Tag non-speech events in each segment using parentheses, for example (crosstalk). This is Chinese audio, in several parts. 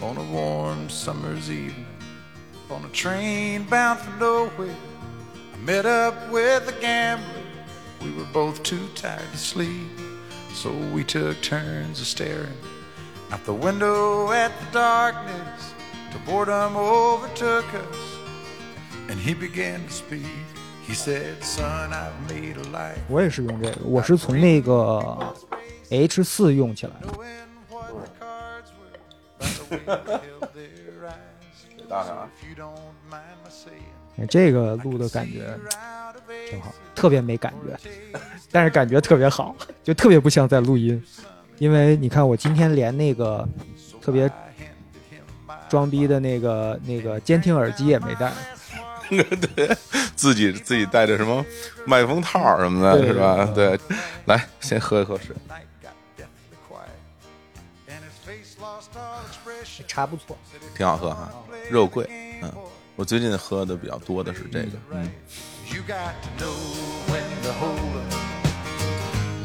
on a warm summer's evening. On a train bound for nowhere, I met up with a gambler. We were both too tired to sleep, so we took turns of staring out the window at the darkness till boredom overtook us. And he began to speak. He said, Son, I've made a life. 我也是用这个，我是从那个 H 四用起来的。 Saying, 哎这个录的感觉.挺好，特别没感觉，但是感觉特别好，就特别不像在录音。因为你看，我今天连那个特别装逼的那个那个监听耳机也没带，(laughs) 对，自己自己带着什么麦克风套什么的，对是吧？对，来，先喝一口水。茶不错。挺好喝哈，肉桂。嗯，我最近喝的比较多的是这个。嗯，You got to know when to hold up,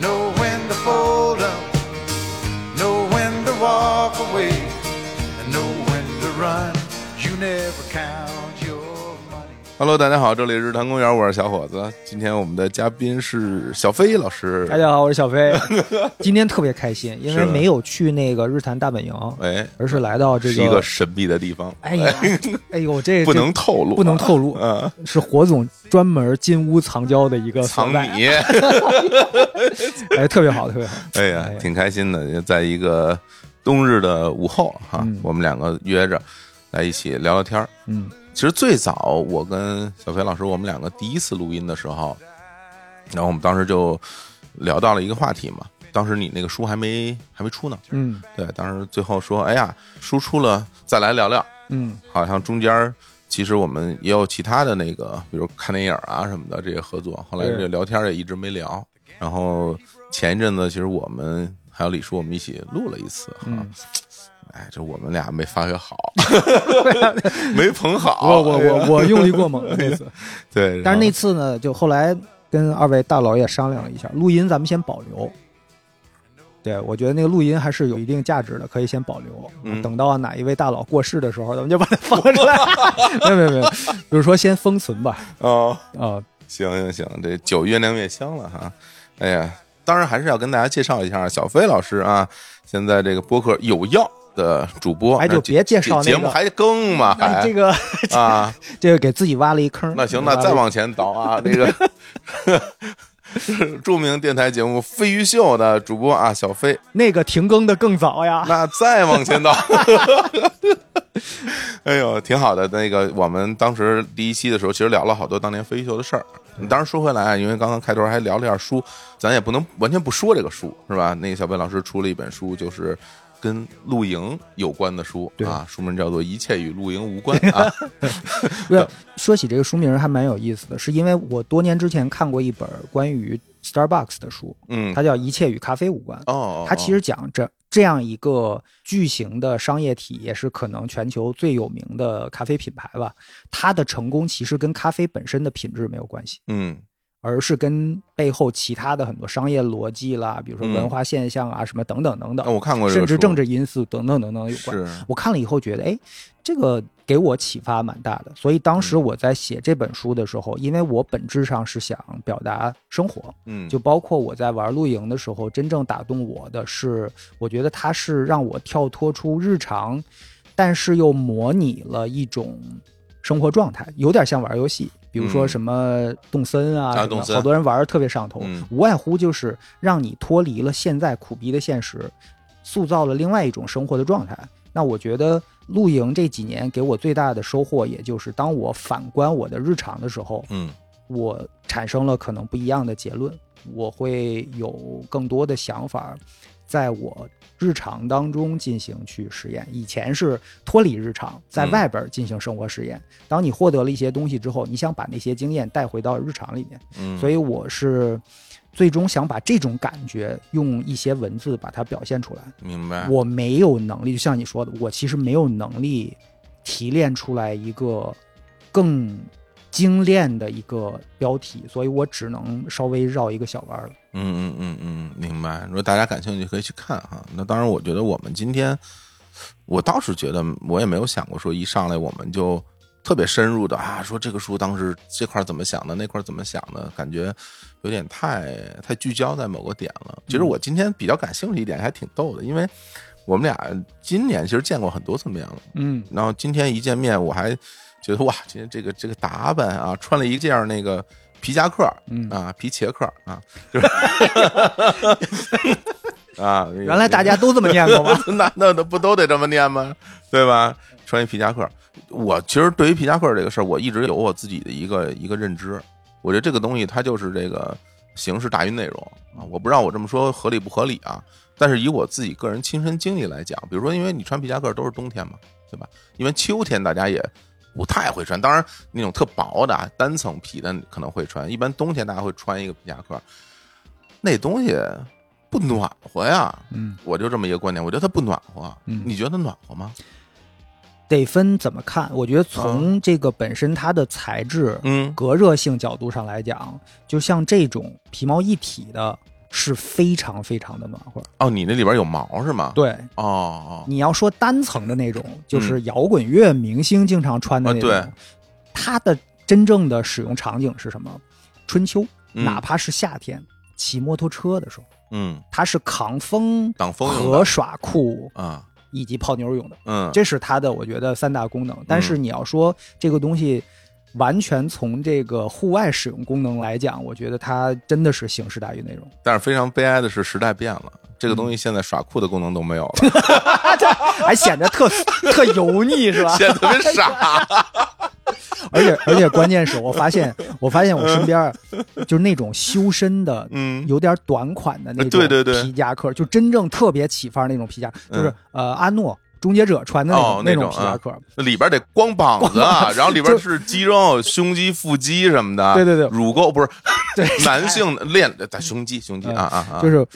know when to fold up, know when to walk away, and know when to run. You never count. Hello，大家好，这里是日坛公园，我是小伙子。今天我们的嘉宾是小飞老师。大家好，我是小飞，(laughs) 今天特别开心，因为没有去那个日坛大本营，哎，而是来到这是一个神秘的地方，哎呀，哎 (laughs) 呦，这不能透露，不能透露，嗯，是火总专门金屋藏娇的一个，藏米。(laughs) 哎，特别好，特别好。哎呀哎，挺开心的，在一个冬日的午后哈，嗯。我们两个约着来一起聊聊天儿。嗯其实最早我跟小飞老师我们两个第一次录音的时候，然后我们当时就聊到了一个话题嘛。当时你那个书还没还没出呢，嗯对，当时最后说，哎呀，书出了再来聊聊。嗯好像中间其实我们也有其他的那个，比如看电影啊什么的这些合作。后来对这聊天也一直没聊。然后前一阵子，其实我们还有李叔，我们一起录了一次哈。嗯，哎，这我们俩没发挥好，(laughs) (laughs) 没捧好。我我我我用力过猛了那次，(laughs) 对，但是那次呢，就后来跟二位大佬也商量了一下，录音咱们先保留。对，我觉得那个录音还是有一定价值的，可以先保留。嗯等到哪一位大佬过世的时候，咱们就把它放出来。没有没有没有，就是说先封存吧。哦，啊、行行行，这酒越酿越香了哈。哎呀，当然还是要跟大家介绍一下小飞老师啊，现在这个播客有药的主播，哎就别介绍那个节目还更吗？这个啊，(laughs) 这个给自己挖了一坑。那行，那再往前倒啊，(laughs) 那个 (laughs) 著名电台节目《飞鱼秀》的主播啊，小飞，那个停更的更早呀。那再往前倒。哎呦，挺好的。那个，我们当时第一期的时候，其实聊了好多当年飞鱼秀的事儿。当然说回来啊，因为刚刚开头还聊了下书，咱也不能完全不说这个书，是吧？那个小飞老师出了一本书，就是跟露营有关的书对啊，书名叫做《一切与露营无关》啊。(laughs) (laughs) 不说起这个书名还蛮有意思的，是因为我多年之前看过一本关于 Starbucks 的书，嗯，它叫《一切与咖啡无关》。哦，它其实讲这这样一个巨型的商业体，也是可能全球最有名的咖啡品牌吧。它的成功其实跟咖啡本身的品质没有关系，嗯而是跟背后其他的很多商业逻辑啦，比如说嗯文化现象啊、什么等等等等，那我看过这个甚至政治因素等等等等有关。我看了以后觉得，哎，这个给我启发蛮大的。所以当时嗯我在写这本书的时候，因为我本质上是想表达生活，嗯，就包括我在玩露营的时候，真正打动我的是，我觉得它是让我跳脱出日常，但是又模拟了一种生活状态，有点像玩游戏。比如说嗯。什么动森啊，好多人玩的特别上头，嗯。无外乎就是让你脱离了现在苦逼的现实，塑造了另外一种生活的状态。那我觉得露营这几年给我最大的收获，也就是当我反观我的日常的时候，嗯。我产生了可能不一样的结论，我会有更多的想法，在我日常当中进行去实验。以前是脱离日常，在嗯外边进行生活实验。当你获得了一些东西之后，你想把那些经验带回到日常里面，嗯，所以我是最终想把这种感觉用一些文字把它表现出来。明白。我没有能力，就像你说的，我其实没有能力提炼出来一个更精炼的一个标题，所以我只能稍微绕一个小弯儿了。嗯嗯嗯嗯，明白。如果大家感兴趣，可以去看哈。那当然，我觉得我们今天我倒是觉得，我也没有想过说一上来我们就特别深入的啊，说这个书当时这块怎么想的，那块怎么想的，感觉有点太太聚焦在某个点了。其实我今天比较感兴趣一点还挺逗的，因为我们俩今年其实见过很多次面了，嗯，然后今天一见面，我还觉得哇，今天这个这个打扮啊，穿了一件那个皮夹克，嗯啊，皮茄克啊，就是 (laughs) 啊，那个原来大家都这么念过吗？(laughs) 那那那不都得这么念吗？对吧？穿一皮夹克，我其实对于皮夹克这个事儿，我一直有我自己的一个一个认知。我觉得这个东西它就是这个形式大于内容啊。我不知道我这么说合理不合理啊？但是以我自己个人亲身经历来讲，比如说，因为你穿皮夹克都是冬天嘛，对吧？因为秋天大家也不太会穿，当然那种特薄的啊单层皮的可能会穿，一般冬天大家会穿一个皮夹克，那东西不暖和呀。嗯，我就这么一个观点，我觉得它不暖和。嗯你觉得暖和吗？得分怎么看？我觉得从这个本身它的材质、嗯隔热性角度上来讲，就像这种皮毛一体的，是非常非常的暖和。哦，你那里边有毛是吗？。对，哦哦，你要说单层的那种，就是摇滚乐明星经常穿的那种，啊对它的真正的使用场景是什么？春秋，嗯哪怕是夏天骑摩托车的时候，嗯它是扛风、挡风的和耍酷啊以及泡妞用的，嗯，这是它的我觉得三大功能。但是你要说这个东西。完全从这个户外使用功能来讲，我觉得它真的是形式大于内容。但是非常悲哀的是，时代变了，这个东嗯西现在耍酷的功能都没有了，(laughs) 还显得特特油腻是吧？显得特别傻。(laughs) 而且而且关键是我发现，我发现我身边就是那种修身的，嗯有点短款的那种皮夹克，就真正特别起范儿那种皮夹，就是嗯呃阿诺终结者穿的那种、哦那种种皮夹克。里边得光膀子，(laughs) 然后里边是肌肉、胸肌、腹肌什么的。对对对乳沟不是 (laughs) 对，(laughs) 男性练的胸肌，胸肌啊啊啊！就是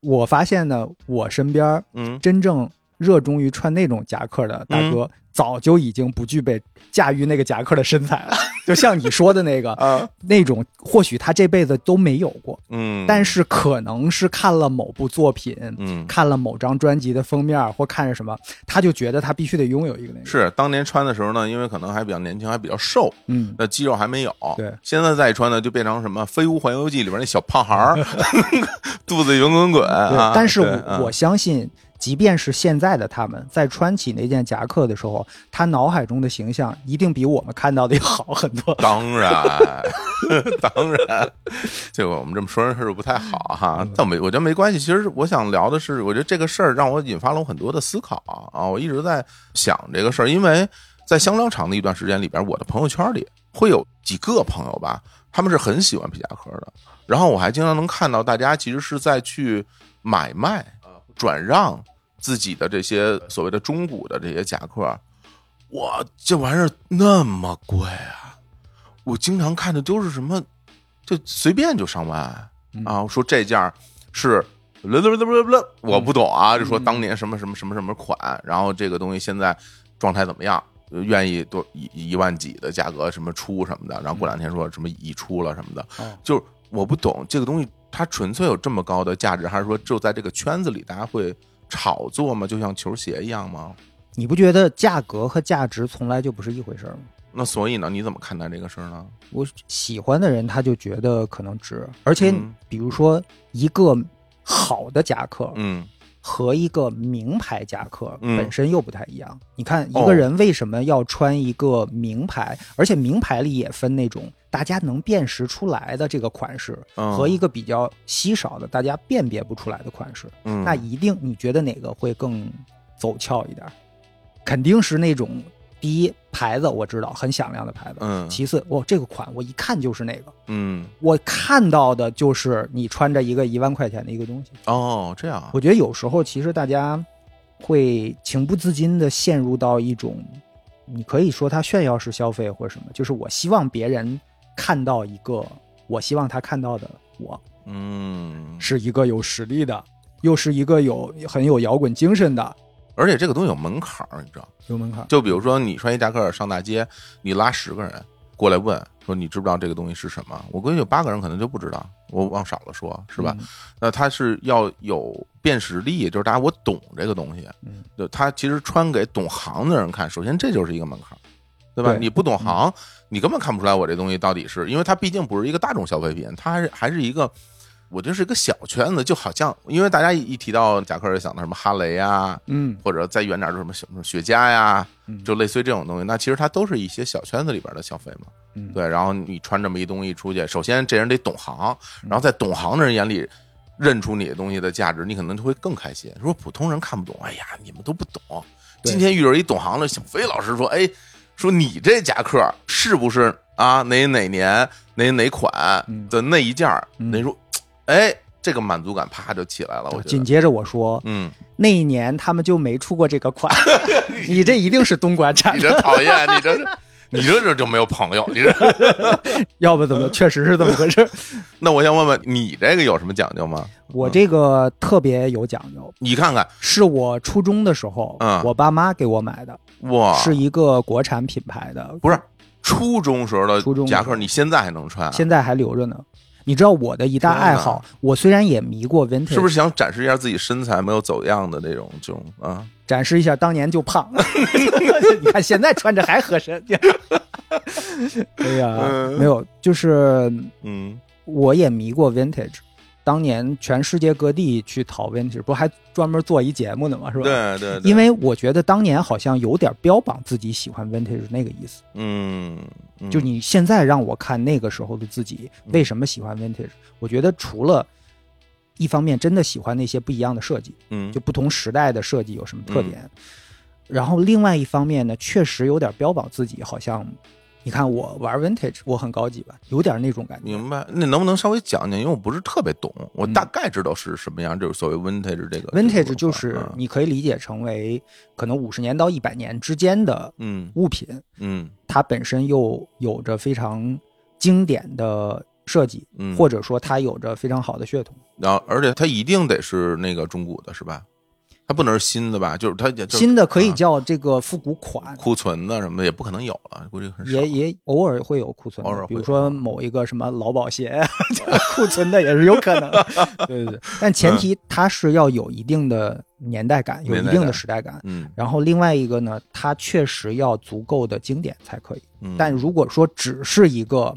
我发现呢，我身边儿嗯真正热衷于穿那种夹克的大哥，早就已经不具备驾驭那个夹克的身材了。(laughs) 就像你说的那个，啊 (laughs) 那种或许他这辈子都没有过，嗯，但是可能是看了某部作品，嗯看了某张专辑的封面，或看着什么，他就觉得他必须得拥有一个那个。，是当年穿的时候呢，因为可能还比较年轻，还比较瘦，嗯，那肌肉还没有。对现在再穿呢，就变成什么《飞屋环游记》里边那小胖孩儿，(laughs) 肚子圆滚滚啊。但是我相信，即便是现在的他们在穿起那件夹克的时候，他脑海中的形象一定比我们看到的要好很多。当然，当然，这个我们这么说人是不太好哈，嗯但没我觉得没关系。其实我想聊的是，我觉得这个事儿让我引发了我很多的思考啊。我一直在想这个事儿，因为在相当长的一段时间里边，我的朋友圈里会有几个朋友吧，他们是很喜欢皮夹克的。然后我还经常能看到大家其实是在去买卖、转让自己的这些所谓的中古的这些夹克。哇，这玩意儿那么贵啊！我经常看的都是什么，就随便就上万啊！说这件儿是我不懂啊，就说当年什么什么什么什么款，然后这个东西现在状态怎么样？愿意多一一万几的价格什么出什么的，然后过两天说什么已出了什么的，哦就是我不懂这个东西，它纯粹有这么高的价值，还是说就在这个圈子里大家会炒作吗？就像球鞋一样吗？你不觉得价格和价值从来就不是一回事儿吗？那所以呢，你怎么看待这个事儿呢？我喜欢的人他就觉得可能值，而且嗯比如说一个好的夹克嗯和一个名牌夹克嗯本身又不太一样。你看一哦个人为什么要穿一个名牌，而且名牌里也分那种大家能辨识出来的这个款式，嗯。和一个比较稀少的大家辨别不出来的款式，嗯，那一定你觉得哪个会更走俏一点？肯定是那种第一牌子我知道很响亮的牌子，嗯。其次，哦，这个款我一看就是那个，嗯。我看到的就是你穿着一个一万块钱的一个东西。哦，这样啊。我觉得有时候其实大家会情不自禁的陷入到一种，你可以说他炫耀式消费或者什么，就是我希望别人看到一个我希望他看到的我嗯，是一个有实力的，又是一个有很有摇滚精神的，而且这个东西有门槛儿，你知道？有门槛。就比如说你穿一夹克上大街，你拉十个人，过来问说你知不知道这个东西是什么？我估计有八个人可能就不知道，我往少了说，是吧？嗯那他是要有辨识力，就是大家我懂这个东西，嗯，就他其实穿给懂行的人看，首先这就是一个门槛儿，对吧？对你不懂行，你根本看不出来我这东西到底是因为它毕竟不是一个大众消费品，它还是还是一个。我觉得是一个小圈子，就好像因为大家一一提到夹克，就想到什么哈雷啊，嗯或者再远点儿就什么什么雪茄呀嗯，就类似于这种东西。那其实它都是一些小圈子里边的消费嘛。嗯，对，然后你穿这么一东西出去，首先这人得懂行，然后在懂行的人眼里认出你的东西的价值，你可能就会更开心。如果普通人看不懂，哎呀，你们都不懂。今天遇着一懂行的小飞老师说，哎，说你这夹克是不是啊哪哪年哪哪款嗯的那一件儿？嗯那说，(tsk) 哎，这个满足感啪就起来了。我，紧接着我说，嗯，那一年他们就没出过这个款，(laughs) 你这一定是东莞产你的，这讨厌，你这是。(laughs) 你这这就没有朋友，你这。(laughs) 要不怎么确实是这么回事。那我想问问你这个有什么讲究吗？我这个特别有讲究，你看看，是我初中的时候，嗯我爸妈给我买的，哇，是一个国产品牌的，不是初中时候的初中夹克，你现在还能穿啊？现在还留着呢。你知道我的一大爱好，我虽然也迷过 vintage，是不是想展示一下自己身材没有走样的那种这种啊？展示一下当年就胖，(laughs) 你看现在穿着还合身。(laughs) 哎呀，嗯没有，就是嗯我也迷过 vintage，当年全世界各地去讨 vintage，不还专门做一节目呢吗？是吧？。对对，对。因为我觉得当年好像有点标榜自己喜欢 vintage 那个意思，嗯，嗯。就你现在让我看那个时候的自己为什么喜欢 vintage，我觉得除了一方面真的喜欢那些不一样的设计，嗯。就不同时代的设计有什么特点，然后另外一方面呢，确实有点标榜自己，好像你看我玩 vintage，我很高级吧，有点那种感觉。明白。那能不能稍微讲讲？因为我不是特别懂，我嗯大概知道是什么样，就是所谓 vintage 这个 vintage 就是嗯你可以理解成为可能五十年到一百年之间的嗯物品，嗯它本身又有着非常经典的设计，嗯，或者说它有着非常好的血统。然后而且它一定得是那个中古的，是吧？它不能是新的吧？就是它也就是新的可以啊叫这个复古款，库存的什么的也不可能有了，估计很少。也也偶尔会有库存，比如说某一个什么劳保鞋，库存的也是有可能。对对对，但前提它是要有一定的年代感，有一定的时代感。嗯然后另外一个呢，它确实要足够的经典才可以。嗯，但如果说只是一个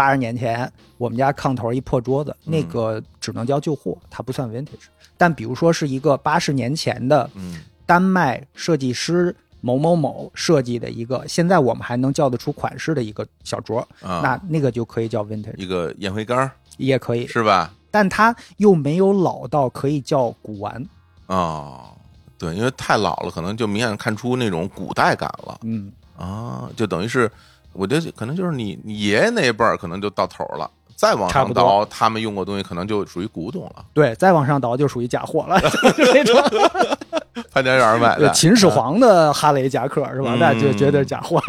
八十年前我们家炕头一破桌子，嗯那个只能叫旧货，它不算 vintage。但比如说是一个八十年前的嗯丹麦设计师某某某设计的一个，现在我们还能叫得出款式的一个小桌，啊，那那个就可以叫 vintage，一个烟灰缸也可以。是吧？但它又没有老到可以叫古玩。哦，对，因为太老了，可能就明显看出那种古代感了嗯，啊，就等于是，我觉得可能就是你你爷爷那一辈儿可能就到头了，再往差不多上倒，他们用过东西可能就属于古董了，对，再往上倒就属于假货了，就是那种 (laughs) 潘家园买的。秦始皇的哈雷夹克是吧？嗯那就绝对是假货。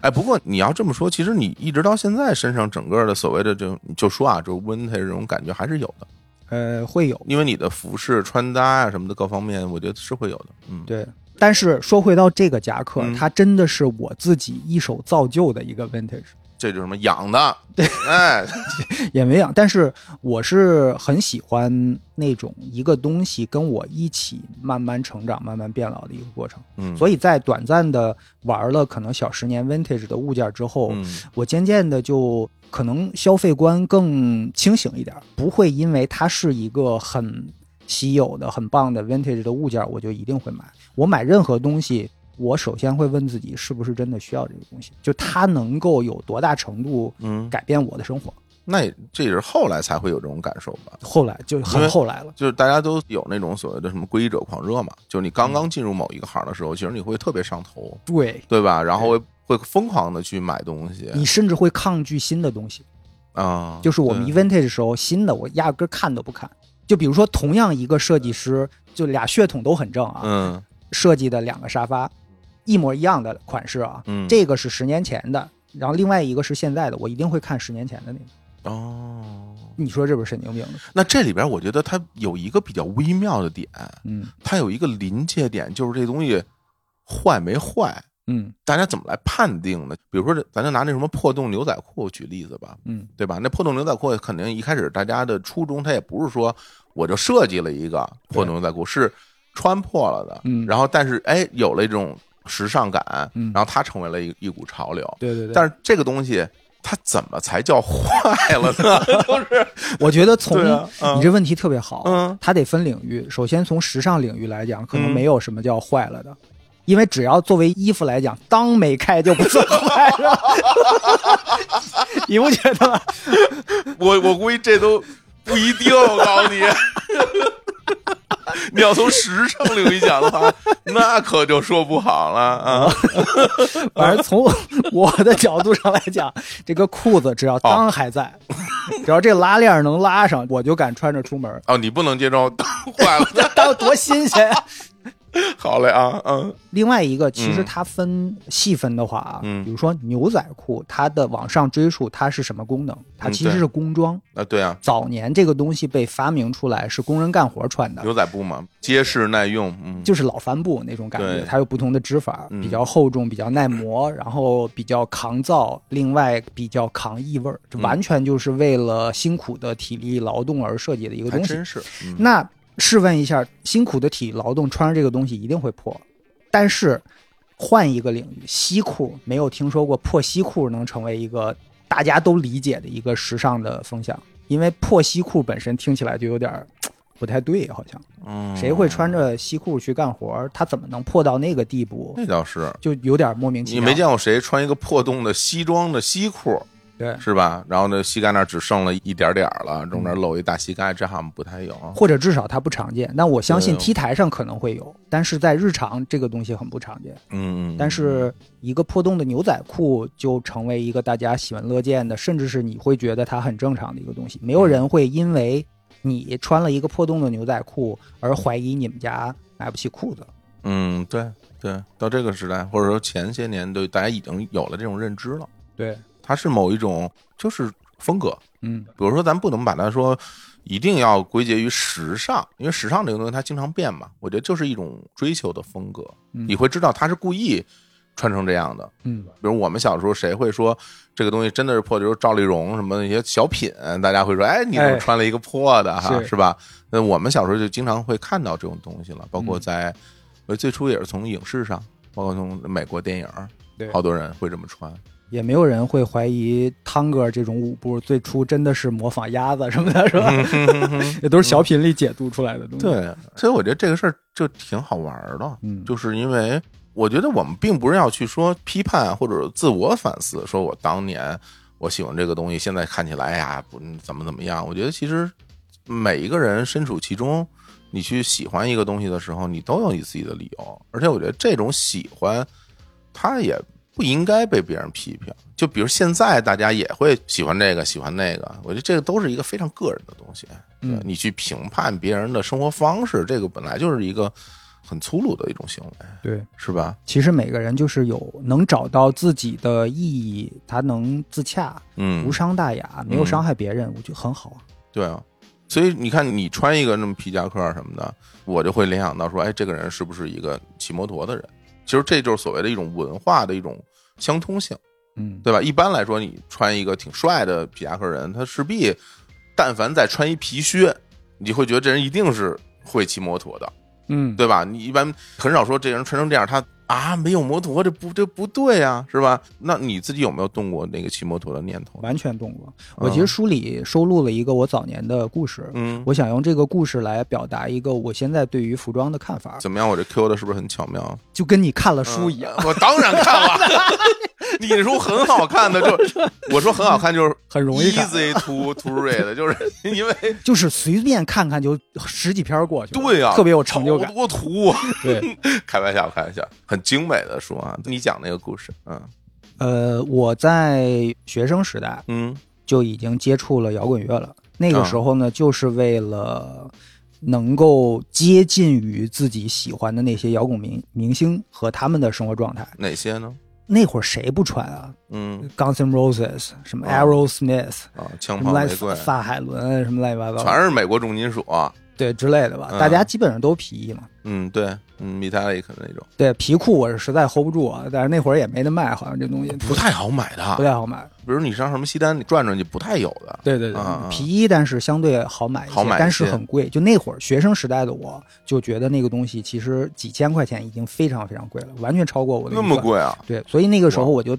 哎，不过你要这么说，其实你一直到现在身上整个的所谓的就就说啊，就 vintage 这种感觉还是有的，呃，会有因为你的服饰、穿搭啊什么的各方面，我觉得是会有的。嗯，对。但是说回到这个夹克，嗯它真的是我自己一手造就的一个 vintage，这就是什么养的，对，哎，(laughs) 也没养。但是我是很喜欢那种一个东西跟我一起慢慢成长、慢慢变老的一个过程。嗯，所以在短暂的玩了可能小十年 vintage 的物件之后，嗯我渐渐的就可能消费观更清醒一点，不会因为它是一个很稀有的、很棒的 vintage 的物件，我就一定会买。我买任何东西，我首先会问自己是不是真的需要这个东西，就它能够有多大程度嗯，改变我的生活。那也这也是后来才会有这种感受吧？后来就很后来了，就是大家都有那种所谓的什么皈依者狂热嘛，就是你刚刚进入某一个行的时候，其实你会特别上头，对对吧？然后会会疯狂的去买东西你甚至会抗拒新的东西。啊，就是我们对 vintage 的时候，新的我压根儿看都不看。就比如说，同样一个设计师，就俩血统都很正啊，嗯设计的两个沙发，一模一样的款式啊，嗯这个是十年前的，然后另外一个是现在的，我一定会看十年前的那个。哦，你说这不是神经病吗？那这里边我觉得它有一个比较微妙的点，嗯它有一个临界点，就是这东西坏没坏，嗯大家怎么来判定呢？比如说，咱就拿那什么破洞牛仔裤举例子吧，嗯对吧？那破洞牛仔裤肯定一开始大家的初衷，它也不是说我就设计了一个破洞牛仔裤，是穿破了的，嗯然后但是哎有了一种时尚感，嗯然后它成为了一一股潮流。对对对。但是这个东西它怎么才叫坏了呢？(laughs) 就是我觉得从啊嗯你这问题特别好，嗯它得分领域。首先从时尚领域来讲，可能嗯没有什么叫坏了的，因为只要作为衣服来讲，裆没开就不算坏了，(laughs) 你不觉得吗？(laughs) 我我估计这都不一定，我告诉你。(laughs) 你要从时尚领域讲的话，(laughs) 那可就说不好了啊！(laughs) 反正从我的角度上来讲，这个裤子只要裆还在，只要这拉链能拉上，我就敢穿着出门，哦，你不能接受坏了，裆多新鲜呀！(laughs) 好嘞啊，嗯。另外一个，其实嗯。它分细分的话啊，嗯。比如说牛仔裤，它的往上追溯它是什么功能？它其实是工装。啊，对啊，早年这个东西被发明出来是工人干活穿的，牛仔布嘛，结实耐用，嗯，就是老帆布那种感觉，它有不同的织法，嗯。比较厚重，比较耐磨，(laughs) 然后比较抗造，另外比较抗异味儿，这嗯完全就是为了辛苦的体力劳动而设计的一个东西。真是，嗯。那试问一下，辛苦的体力劳动穿上这个东西一定会破，但是换一个领域，西裤没有听说过破西裤能成为一个大家都理解的一个时尚的风向，因为破西裤本身听起来就有点儿不太对，好像嗯，谁会穿着西裤去干活？他怎么能破到那个地步？那倒是，就有点莫名其妙。你没见过谁穿一个破洞的西装的西裤对，是吧？然后呢，膝盖那儿只剩了一点点儿了，中间露一大膝盖，这好像不太有。或者至少它不常见。但我相信 T 台上可能会有，但是在日常这个东西很不常见。嗯，嗯但是一个破洞的牛仔裤就成为一个大家喜闻乐见的，甚至是你会觉得它很正常的一个东西。没有人会因为你穿了一个破洞的牛仔裤而怀疑你们家买不起裤子。嗯，对对，到这个时代，或者说前些年，对大家已经有了这种认知了，对，它是某一种就是风格。嗯，比如说，咱不能把它说一定要归结于时尚，因为时尚这个东西它经常变嘛。我觉得就是一种追求的风格，嗯你会知道他是故意穿成这样的。嗯，比如我们小时候，谁会说这个东西真的是破？就是赵丽蓉什么那些小品，大家会说，哎，你怎么哎穿了一个破的哈，是是吧？那我们小时候就经常会看到这种东西了，包括嗯在呃最初也是从影视上，包括从美国电影，对好多人会这么穿。也没有人会怀疑汤哥这种舞步最初真的是模仿鸭子什么的，是吧？(laughs) 也都是小品里解读出来的东西。，对，所以我觉得这个事儿就挺好玩儿的，嗯就是因为我觉得我们并不是要去说批判或者自我反思，说我当年我喜欢这个东西，现在看起来哎呀不怎么怎么样。我觉得其实每一个人身处其中，你去喜欢一个东西的时候，你都有你自己的理由，而且我觉得这种喜欢，它也不应该被别人批评。就比如现在大家也会喜欢这个喜欢那个，我觉得这个都是一个非常个人的东西。嗯你去评判别人的生活方式，这个本来就是一个很粗鲁的一种行为，对，是吧？其实每个人就是有能找到自己的意义，他能自洽，嗯无，伤大雅，没有伤害别人，我觉得很好啊。对啊。所以你看，你穿一个那么皮夹克什么的，我就会联想到说，哎，这个人是不是一个骑摩托的人？其实这就是所谓的一种文化的一种相通性，嗯，对吧？一般来说，你穿一个挺帅的皮夹克人，他势必但凡再穿一皮靴，你会觉得这人一定是会骑摩托的，嗯，对吧？你一般很少说这人穿成这样，他啊没有摩托，这不这不对呀、是吧？那你自己有没有动过那个骑摩托的念头？完全动过。我其实书里收录了一个我早年的故事，嗯，我想用这个故事来表达一个我现在对于服装的看法，怎么样？我这 Q 的是不是很巧妙？就跟你看了书一样，嗯我当然看了，(laughs) (laughs) 你说很好看的，就 (laughs) 我说很好看，就是很容易 easy to to read，(laughs) 就是因为就是随便看看就十几篇过去，对呀、特别有成就感。多图，对，开玩笑，开玩笑，很精美的书啊。你讲那个故事，嗯呃，我在学生时代嗯就已经接触了摇滚乐了。那个啊时候呢，就是为了能够接近于自己喜欢的那些摇滚明明星和他们的生活状态。哪些呢？那会儿谁不穿啊嗯？Guns N' Roses，什么啊 Aerosmith，、啊，枪炮玫瑰，萨海伦，什么乱七八糟，全是美国重金属啊。对之类的吧，嗯大家基本上都皮衣嘛。嗯，对，嗯，metallic 那种对皮裤我是实在 hold 不住啊，但是那会儿也没得卖，好像这东西不太好买的不，太好买。比如你上什么西单，你转转去不太有的。对对对，皮衣但是相对好买一些，好买但是很贵。就那会儿学生时代的我，就觉得那个东西其实几千块钱已经非常非常贵了，完全超过我的那预算。么贵啊？对，所以那个时候我就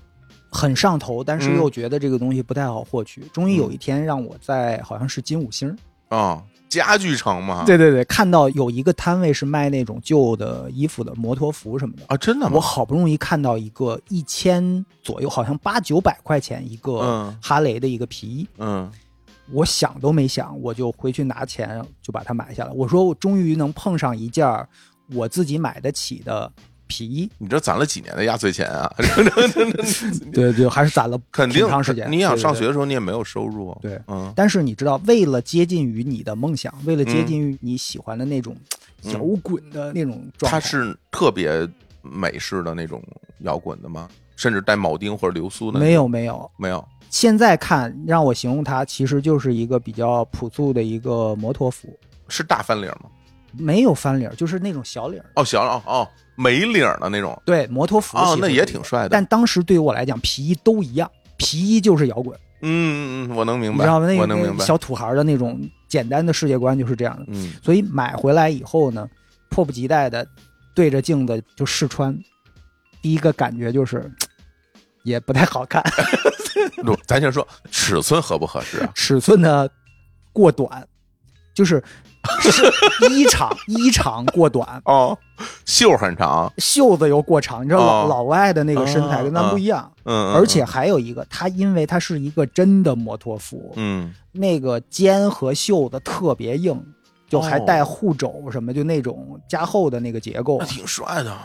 很上头，但是嗯又觉得这个东西不太好获取。终于有一天让我在好像是金五星，啊，家具城嘛。对对对，看到有一个摊位是卖那种旧的衣服的摩托服什么的。啊，真的我？好不容易看到一个一千左右，好像八九百块钱一个嗯哈雷的一个皮衣，嗯，我想都没想，我就回去拿钱就把它买下来。我说我终于能碰上一件我自己买得起的皮衣，你这攒了几年的压岁钱啊？对 (laughs) (laughs) 对，还是攒了肯定长时间。你想上学的时候，你也没有收入。对嗯但是你知道，为了接近于你的梦想，为了接嗯近于你喜欢的那种嗯摇滚的那种状态，它是特别美式的那种摇滚的吗？甚至带铆钉或者流苏的？没有没有。没有。现在看，让我形容它，其实就是一个比较朴素的一个摩托服，是大翻领吗？没有翻领，就是那种小领儿。哦，小哦哦，没领的那种。对，摩托服哦，那也挺帅的。但当时对于我来讲，皮衣都一样，皮衣就是摇滚，嗯嗯嗯，我能明白，你知道吗？那个我能明白。小土孩的那种简单的世界观就是这样的。嗯所以买回来以后呢，迫不及待的对着镜子就试穿，第一个感觉就是也不太好看，(laughs) 不，咱先说尺寸合不合适啊？尺寸呢过短，就是是衣长衣长过短，(laughs) 哦，袖很长，袖子又过长。你知道老、哦。老外的那个身材啊跟咱不一样，嗯，嗯。而且还有一个，他因为他是一个真的摩托服，嗯。那个肩和袖子特别硬。就还哦。带护肘什么，就那种加厚的那个结构。那，挺帅的。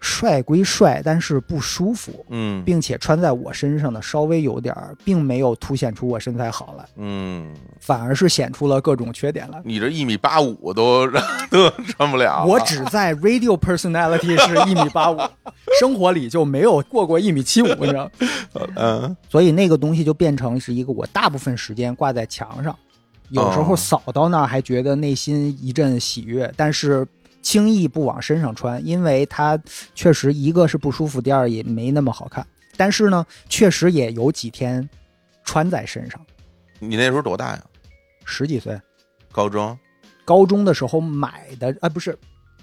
帅归帅，但是不舒服，嗯并且穿在我身上呢，稍微有点儿，并没有凸显出我身材好来，嗯，反而是显出了各种缺点来。你这一米八五都 (laughs) 都 (laughs) 穿不了。我只在 radio personality 是一米八五，生活里就没有过过一米七五，你知道吗？(laughs) 嗯所以那个东西就变成是一个我大部分时间挂在墙上，有时候哦扫到那儿还觉得内心一阵喜悦，但是轻易不往身上穿，因为它确实一个是不舒服，第二也没那么好看。但是呢，确实也有几天穿在身上，你那时候多大呀？十几岁，高中、高中的时候买的，啊，不是，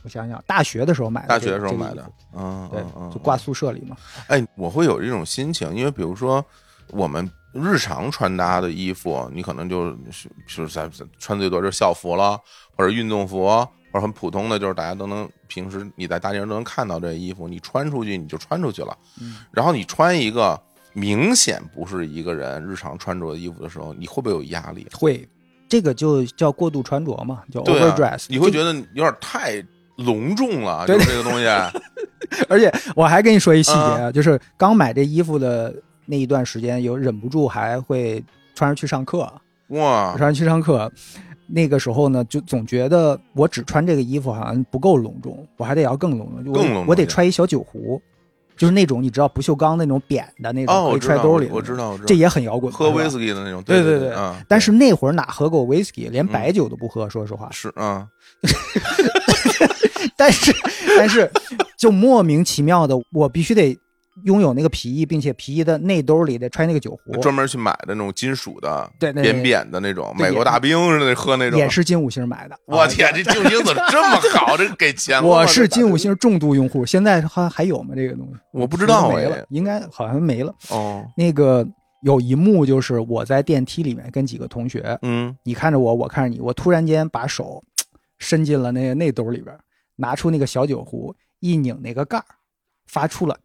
我想想，大学的时候买的大，学的时候买的。嗯，对就挂宿舍里嘛。哎，我会有这种心情，因为比如说我们日常穿搭的衣服，你可能就是就是在穿最多就是校服了，或者运动服，或者很普通的，就是大家都能平时你在大街上都能看到这衣服，你穿出去你就穿出去了。嗯然后你穿一个明显不是一个人日常穿着的衣服的时候，你会不会有压力？会，这个就叫过度穿着嘛，叫对啊 overdress。你会觉得有点太隆重了，就是这个东西。(laughs) 而且我还跟你说一细节啊啊，就是刚买这衣服的那一段时间，有忍不住还会穿着去上课，哇，穿着去上课。那个时候呢，就总觉得我只穿这个衣服好像不够隆重，我还得要更隆重，我更隆重我得揣一小酒壶，就是那种你知道不锈钢那种扁的那种，哦，可以揣兜里的我知道，我知道，这也很摇滚，喝威士忌的那种，对对对啊。但是那会儿哪喝过威士忌，连嗯白酒都不喝，说实话。是啊，(laughs) 但是 (laughs) (laughs) 但是就莫名其妙的，我必须得拥有那个皮衣，并且皮衣的内兜里得揣那个酒壶，专门去买的那种金属的，扁扁的那种，美国大兵似的喝那种。也是金五星买的。啊我天，这金星怎么这么好？(laughs) 这给钱？我是金五星重度用户，现在还还有吗？这个东西我不知道哎没了，应该好像没了。哦，那个有一幕就是我在电梯里面跟几个同学，嗯，你看着我，我看着你，我突然间把手伸进了那个内兜里边，拿出那个小酒壶，一拧那个盖儿，发出了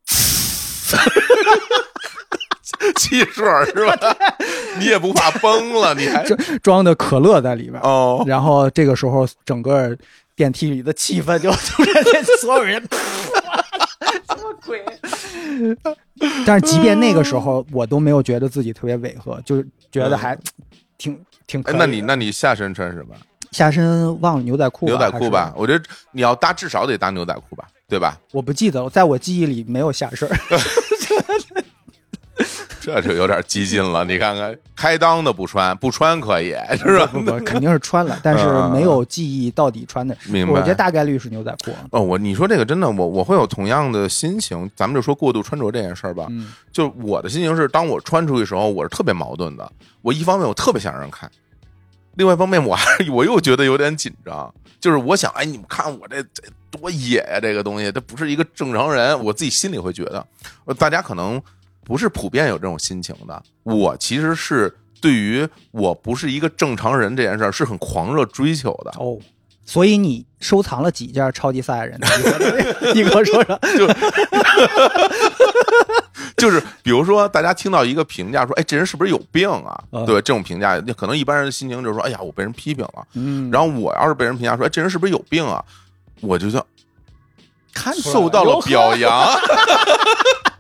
(laughs) 汽水是吧？(laughs) 你也不怕崩了？你还装装的可乐在里边。哦，然后这个时候，整个电梯里的气氛就突然间所有人，(laughs) 什么鬼？但是即便那个时候，我都没有觉得自己特别违和，就是觉得还挺挺那你那你下身穿什么？下身忘了牛仔裤，牛仔裤吧？我觉得你要搭至少得搭牛仔裤吧，对吧？我不记得，在我记忆里没有下身儿。(laughs) 这就有点激进了。你看看，开裆的不穿，不穿可以 (laughs) 是吧？不不，肯定是穿了，但是没有记忆到底穿的。明白我觉得大概率是牛仔裤。哦，我你说这个真的，我我会有同样的心情。咱们就说过度穿着这件事儿吧，嗯就我的心情是，当我穿出去的时候，我是特别矛盾的。我一方面我特别想让人看，另外一方面我还 (laughs) 我又觉得有点紧张。就是我想，哎，你们看我这这多野呀、这个东西，它不是一个正常人。我自己心里会觉得，呃大家可能不是普遍有这种心情的。我其实是对于我不是一个正常人这件事儿是很狂热追求的。哦，所以你收藏了几件超级赛亚人的？(laughs) 你给我说说。(laughs) 就是比如说，大家听到一个评价说，哎，这人是不是有病啊？嗯对，这种评价，可能一般人的心情就是说，哎呀，我被人批评了。嗯，然后我要是被人评价说，哎，这人是不是有病啊？我就说看受到了表扬。(laughs)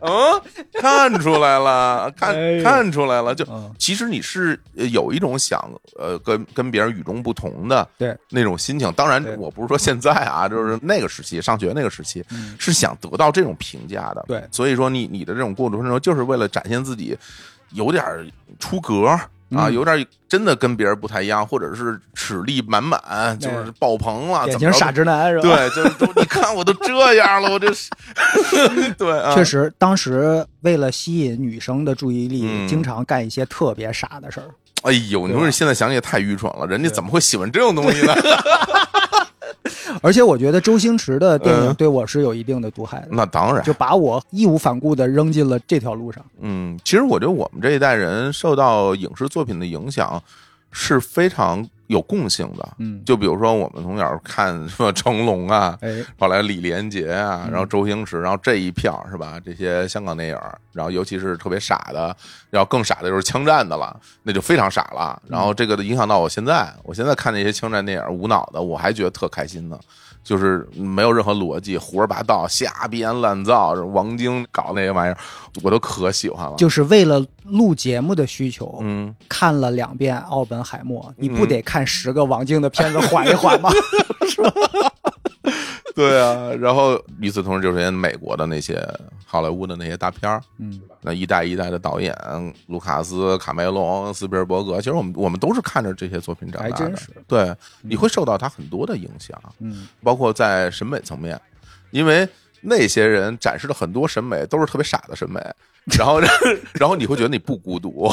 嗯，看出来了，看哎看出来了，就嗯。其实你是呃有一种想呃跟跟别人与众不同的对。那种心情。当然，我不是说现在啊，就是那个时期上学那个时期嗯。是想得到这种评价的。对。所以说你你的这种过度穿着就是为了展现自己有点儿出格啊，嗯有点真的跟别人不太一样，或者是齿力满满，就是爆棚了，典型傻直男是吧？对，就是都你看我都这样了，我这是 (laughs) 对啊，确实，当时为了吸引女生的注意力，嗯经常干一些特别傻的事儿。哎呦，你说你现在想起来太愚蠢了，人家怎么会喜欢这种东西呢？(laughs) (laughs) 而且我觉得周星驰的电影嗯对我是有一定的毒害的，那当然就，把我义无反顾的扔进了这条路上。嗯，其实我觉得我们这一代人受到影视作品的影响是非常有共性的。嗯，就比如说我们从小看什么成龙啊，哎，后来李连杰啊，嗯然后周星驰，然后这一票是吧？这些香港电影，然后尤其是特别傻的，然后更傻的就是枪战的了，那就非常傻了。然后这个影响到我现在，我现在看那些枪战电影无脑的，我还觉得特开心呢。就是没有任何逻辑，胡说八道、瞎编乱造，王晶搞那些玩意儿，我都可喜欢了。就是为了录节目的需求，嗯，看了两遍《奥本海默》，你不得看十个王晶的片子缓一缓吗？(laughs) (laughs) 对啊。然后与此同时，就是美国的那些好莱坞的那些大片儿，嗯，那一代一代的导演，卢卡斯、卡梅隆、斯皮尔伯格，其实我们我们都是看着这些作品长大的，还真是对，你会受到他很多的影响，嗯，包括在审美层面，因为那些人展示的很多审美都是特别傻的审美。然后，(laughs) 然后你会觉得你不孤独，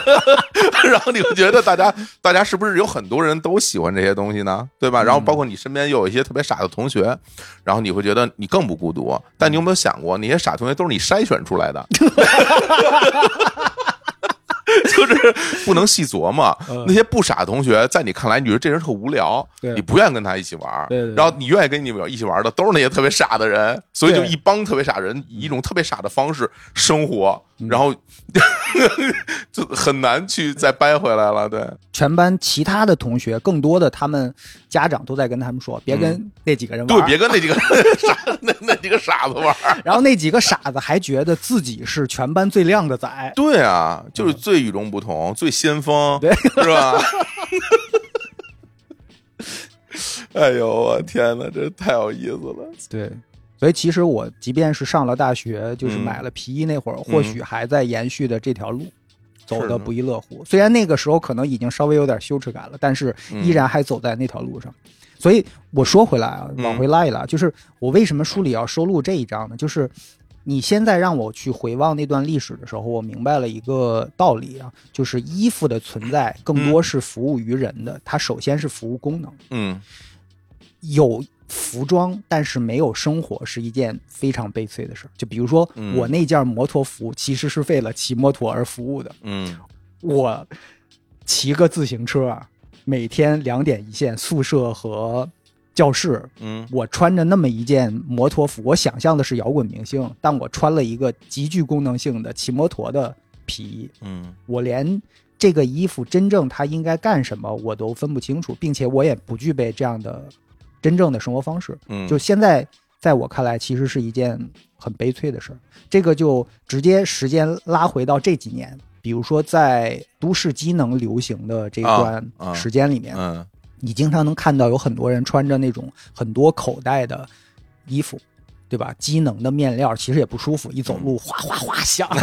(laughs) 然后你会觉得大家，大家是不是有很多人都喜欢这些东西呢？对吧？然后包括你身边又有一些特别傻的同学，然后你会觉得你更不孤独。但你有没有想过，那些傻同学都是你筛选出来的？(laughs) (laughs) 就是不能细琢磨，那些不傻的同学，在你看来，你觉得这人特无聊，你不愿意跟他一起玩然后你愿意跟你们一起玩的，都是那些特别傻的人，所以就一帮特别傻人，以一种特别傻的方式生活，嗯然后 (laughs) 就很难去再掰回来了。对，全班其他的同学，更多的他们家长都在跟他们说，别跟那几个人玩对，别跟那几个 (laughs) 傻那那几个傻子玩儿。(laughs) 然后那几个傻子还觉得自己是全班最靓的仔。对啊，就是最与众不同、最先锋，对是吧？哎呦，我天哪，这太有意思了。对，所以其实我即便是上了大学，就是嗯买了皮衣那会儿，或许还在延续的这条路。走是的的不亦乐乎，虽然那个时候可能已经稍微有点羞耻感了，但是依然还走在那条路上。所以我说回来啊，嗯往回拉一拉，就是我为什么书里要收录这一章呢？就是你现在让我去回望那段历史的时候，我明白了一个道理啊，就是衣服的存在更多是服务于人的，它首先是服务功能。嗯有服装，但是没有生活，是一件非常悲催的事儿。就比如说，嗯。我那件摩托服其实是为了骑摩托而服务的。嗯。我骑个自行车啊，每天两点一线，宿舍和教室，嗯。我穿着那么一件摩托服，我想象的是摇滚明星，但我穿了一个极具功能性的骑摩托的皮。衣，嗯。我连这个衣服真正它应该干什么我都分不清楚，并且我也不具备这样的真正的生活方式。嗯，就现在，在我看来，其实是一件很悲催的事儿。这个就直接时间拉回到这几年，比如说在都市机能流行的这啊段啊时间里面，嗯你经常能看到有很多人穿着那种很多口袋的衣服，对吧？机能的面料其实也不舒服，一走路哗哗哗响。(laughs)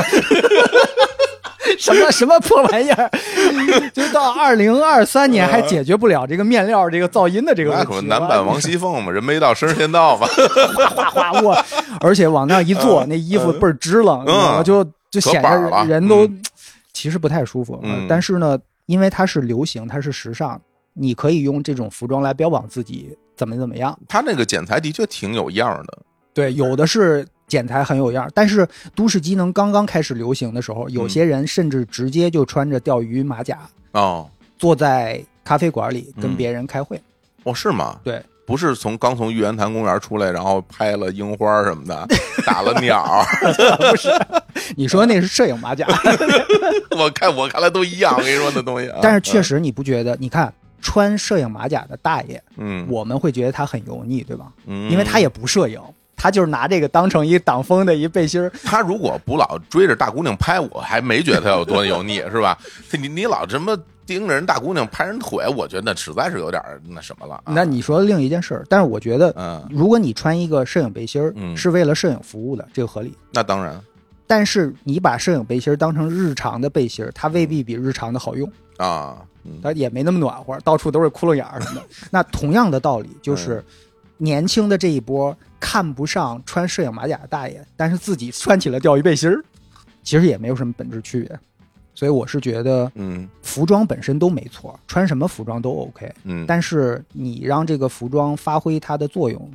什么什么破玩意儿？(laughs) 就到二零二三年还解决不了这个面料这个噪音的这个问题。那可能男版王熙凤嘛，人没到，声儿先到嘛。哗哗哗我，而且往那一坐，那衣服倍儿支棱，你知道吗？就就显得人都其实不太舒服。嗯但是呢，因为它是流行，它是时尚，你可以用这种服装来标榜自己怎么怎么样。他那个剪裁的确挺有样儿的，对，有的是剪裁很有样儿，但是都市机能刚刚开始流行的时候，有些人甚至直接就穿着钓鱼马甲，哦坐在咖啡馆里跟嗯别人开会。哦是吗？对，不是从刚从玉渊潭公园出来，然后拍了樱花什么的，打了鸟 (laughs) 不是。你说那是摄影马甲，(laughs) 我看我看来都一样，我跟你说那东西啊。但是确实你不觉得？你看穿摄影马甲的大爷，嗯，我们会觉得他很油腻，对吧？嗯因为他也不摄影，他就是拿这个当成一挡风的一背心儿。他如果不老追着大姑娘拍，我还没觉得他有多油腻，是吧？你你老这么盯着人大姑娘拍人腿，我觉得那实在是有点那什么了啊。那你说另一件事儿，但是我觉得，嗯，如果你穿一个摄影背心儿嗯是为了摄影服务的，这个合理。那当然但是你把摄影背心儿当成日常的背心儿，它未必比日常的好用，啊，嗯它也没那么暖和，到处都是窟窿眼儿什么的。(laughs) 那同样的道理，就是年轻的这一波看不上穿摄影马甲的大爷，但是自己穿起了钓鱼背心儿，其实也没有什么本质区别。所以我是觉得，嗯服装本身都没错，穿什么服装都 OK，嗯，但是你让这个服装发挥它的作用。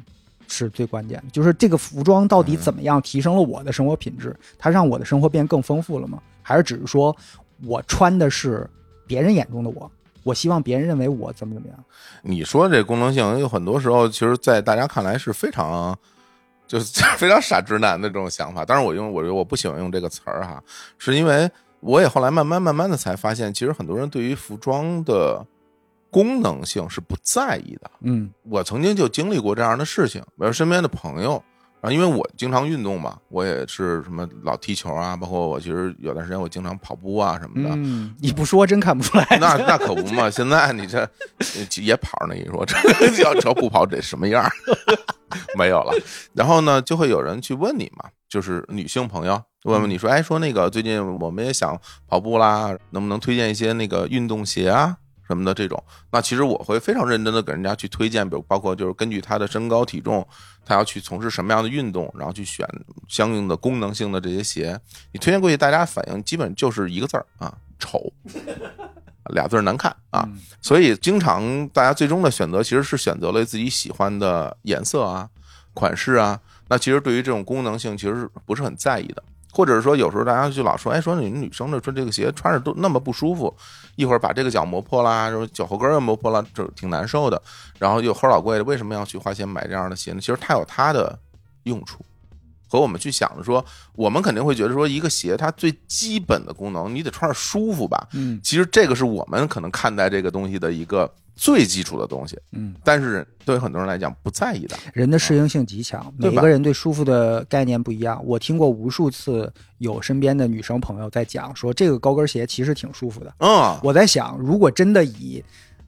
是最关键的，就是这个服装到底怎么样提升了我的生活品质？它让我的生活变更丰富了吗？还是只是说我穿的是别人眼中的我？我希望别人认为我怎么怎么样？你说这功能性，有很多时候其实，在大家看来是非常。就是非常傻直男的这种想法，当然我用我我不喜欢用这个词儿哈，是因为我也后来慢慢慢慢的才发现，其实很多人对于服装的功能性是不在意的。嗯我曾经就经历过这样的事情，比如身边的朋友，然后因为我经常运动嘛，我也是什么老踢球啊，包括我其实有段时间我经常跑步啊什么的。嗯，你不说真看不出来。那那可不嘛！现在你这也跑呢，你说这 (laughs) 要这不跑得什么样？(laughs) 没有了。然后呢，就会有人去问你嘛，就是女性朋友问问你说，哎，说那个最近我们也想跑步啦，能不能推荐一些那个运动鞋啊？什么的这种，那其实我会非常认真的给人家去推荐，比如包括就是根据他的身高体重，他要去从事什么样的运动，然后去选相应的功能性的这些鞋。你推荐过去，大家反应基本就是一个字儿啊，丑，俩字儿难看啊。嗯所以经常大家最终的选择其实是选择了自己喜欢的颜色啊、款式啊。那其实对于这种功能性，其实不是很在意的。或者是说，有时候大家就老说，哎，说你们女生的说这个鞋穿着都那么不舒服，一会儿把这个脚磨破啦，然后脚后跟儿又磨破了，就挺难受的。然后又齁老贵的，为什么要去花钱买这样的鞋呢？其实它有它的用处。和我们去想着说，我们肯定会觉得说，一个鞋它最基本的功能，你得穿着舒服吧。嗯其实这个是我们可能看待这个东西的一个最基础的东西，嗯，但是对于很多人来讲不在意的。人的适应性极强，对吧每个人对舒服的概念不一样。我听过无数次有身边的女生朋友在讲说，这个高跟鞋其实挺舒服的。嗯，我在想，如果真的以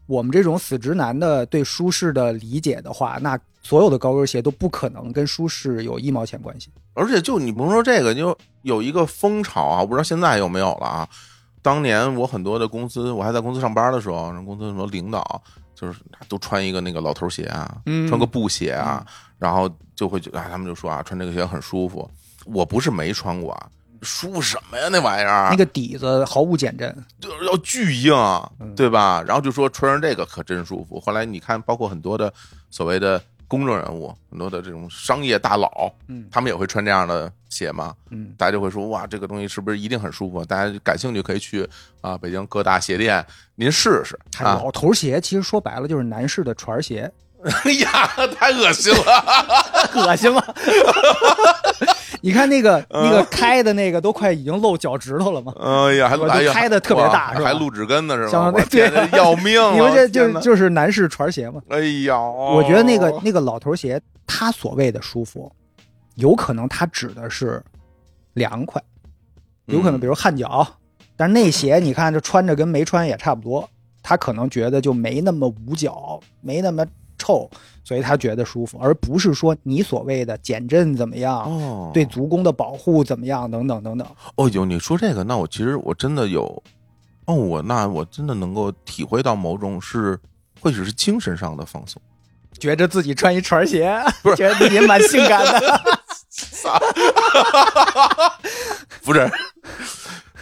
我们这种死直男的对舒适的理解的话，那所有的高跟鞋都不可能跟舒适有一毛钱关系。而且就你甭说这个，就有一个风潮啊，我不知道现在有没有了啊。当年我很多的公司，我还在公司上班的时候，人公司什么领导就是都穿一个那个老头鞋啊，嗯穿个布鞋啊，然后就会觉得啊，他们就说啊，穿这个鞋很舒服。我不是没穿过啊，舒服什么呀那玩意儿？那个底子毫无减震，就是要巨硬，对吧？然后就说穿上这个可真舒服。后来你看，包括很多的所谓的公众人物，很多的这种商业大佬，嗯他们也会穿这样的鞋嘛。嗯，大家就会说哇，这个东西是不是一定很舒服？大家感兴趣可以去啊北京各大鞋店您试试啊。老头鞋其实说白了就是男士的船鞋，哎 (laughs) 呀，太恶心了！(laughs) 恶心吗？(laughs) 你看那个那个开的那个都快已经露脚趾头了嘛？哎呀，还我哎呀就开的特别大是吧还露指根呢是吧？对要命！你说这就就是男士船鞋嘛？哎呀，我觉得那个那个老头鞋，他所谓的舒服，有可能他指的是凉快，有可能比如汗脚，但是那鞋你看就穿着跟没穿也差不多，他可能觉得就没那么捂脚，没那么凑，所以他觉得舒服，而不是说你所谓的减震怎么样，哦，对足弓的保护怎么样，等等等等。哦，有你说这个，那我其实我真的有，哦，我那我真的能够体会到某种是，或许是精神上的放松。觉着自己穿一船鞋，不是觉得自己蛮性感的。(laughs) (laughs) 不是，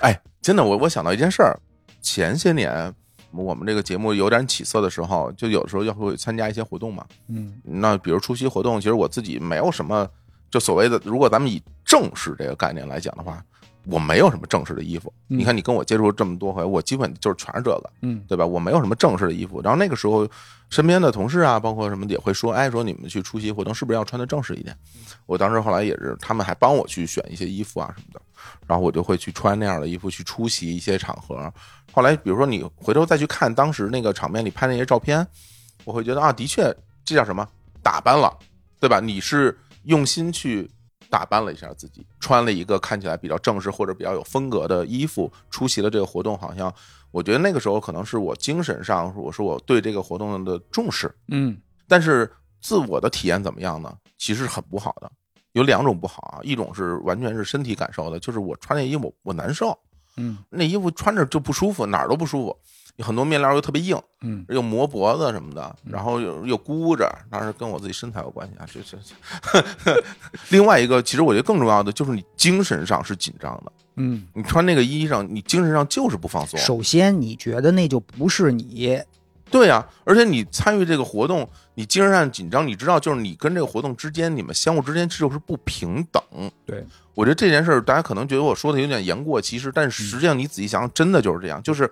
哎，真的，我我想到一件事儿，前些年我们这个节目有点起色的时候，就有的时候要会参加一些活动嘛。嗯那比如出席活动，其实我自己没有什么，就所谓的，如果咱们以正式这个概念来讲的话，我没有什么正式的衣服。嗯你看，你跟我接触这么多回，我基本就是全是这个。嗯对吧？我没有什么正式的衣服。然后那个时候，身边的同事啊，包括什么也会说，哎，说你们去出席活动是不是要穿的正式一点？我当时后来也是，他们还帮我去选一些衣服啊什么的，然后我就会去穿那样的衣服去出席一些场合。后来，比如说你回头再去看当时那个场面里拍那些照片，我会觉得啊，的确这叫什么打扮了，对吧？你是用心去。打扮了一下自己，穿了一个看起来比较正式或者比较有风格的衣服，出席了这个活动，好像我觉得那个时候可能是我精神上，我说我对这个活动的重视，嗯但是自我的体验怎么样呢？其实是很不好的，有两种不好啊，一种是完全是身体感受的，就是我穿那衣服我难受，嗯那衣服穿着就不舒服，哪儿都不舒服，有很多面料又特别硬，嗯又磨脖子什么的，然后又又箍着，当然跟我自己身材有关系啊。这这这，(laughs) 另外一个，其实我觉得更重要的就是你精神上是紧张的，嗯。你穿那个衣裳，你精神上就是不放松。首先，你觉得那就不是你，对呀、而且你参与这个活动，你精神上紧张，你知道，就是你跟这个活动之间，你们相互之间就是不平等。对，我觉得这件事儿，大家可能觉得我说的有点言过其实，但实际上你仔细想想，真的就是这样，就是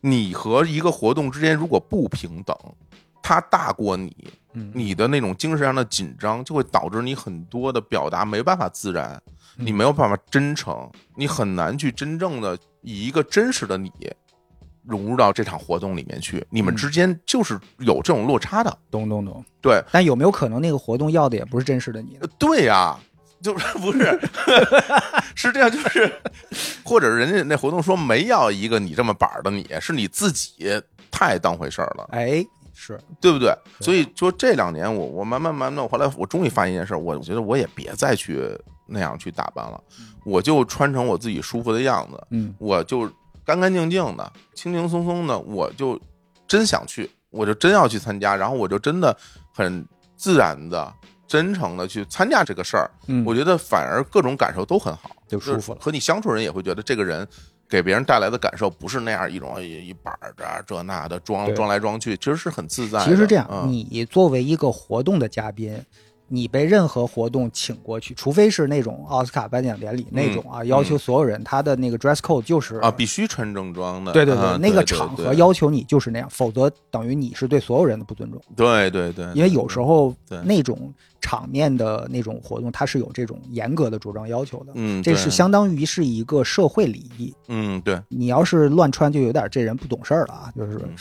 你和一个活动之间如果不平等，它大过你，嗯。你的那种精神上的紧张，就会导致你很多的表达没办法自然，嗯。你没有办法真诚，你很难去真正的以一个真实的你融入到这场活动里面去，你们嗯。之间就是有这种落差的。懂懂懂。对，但有没有可能那个活动要的也不是真实的你对呀、就是 (laughs) 不是 (laughs) 是这样，就是或者人家那活动说没要一个你这么板儿的你，是你自己太当回事儿了，哎，是，对不对？所以说这两年我我慢慢慢慢，我后来我终于发现一件事儿，我觉得我也别再去那样去打扮了，我就穿成我自己舒服的样子，嗯。我就干干净净的、轻轻松松的，我就真想去，我就真要去参加，然后我就真的很自然的、真诚的去参加这个事儿。嗯，我觉得反而各种感受都很好，就舒服了和你相处人也会觉得这个人给别人带来的感受不是那样一种一一板儿的这那的装装来装去，其实是很自在。其实这样，嗯你作为一个活动的嘉宾，你被任何活动请过去，除非是那种奥斯卡颁奖典礼那种啊，要求所有人他的那个 dress code 就是嗯啊，必须穿正装的。对对对，啊那个场合要求你就是那样，否则等于你是对所有人的不尊重。对对对，因为有时候那种场面的那种活动，它是有这种严格的着装要求的。嗯，这是相当于是一个社会礼仪。嗯对，你要是乱穿，就有点这人不懂事儿了啊。就是嗯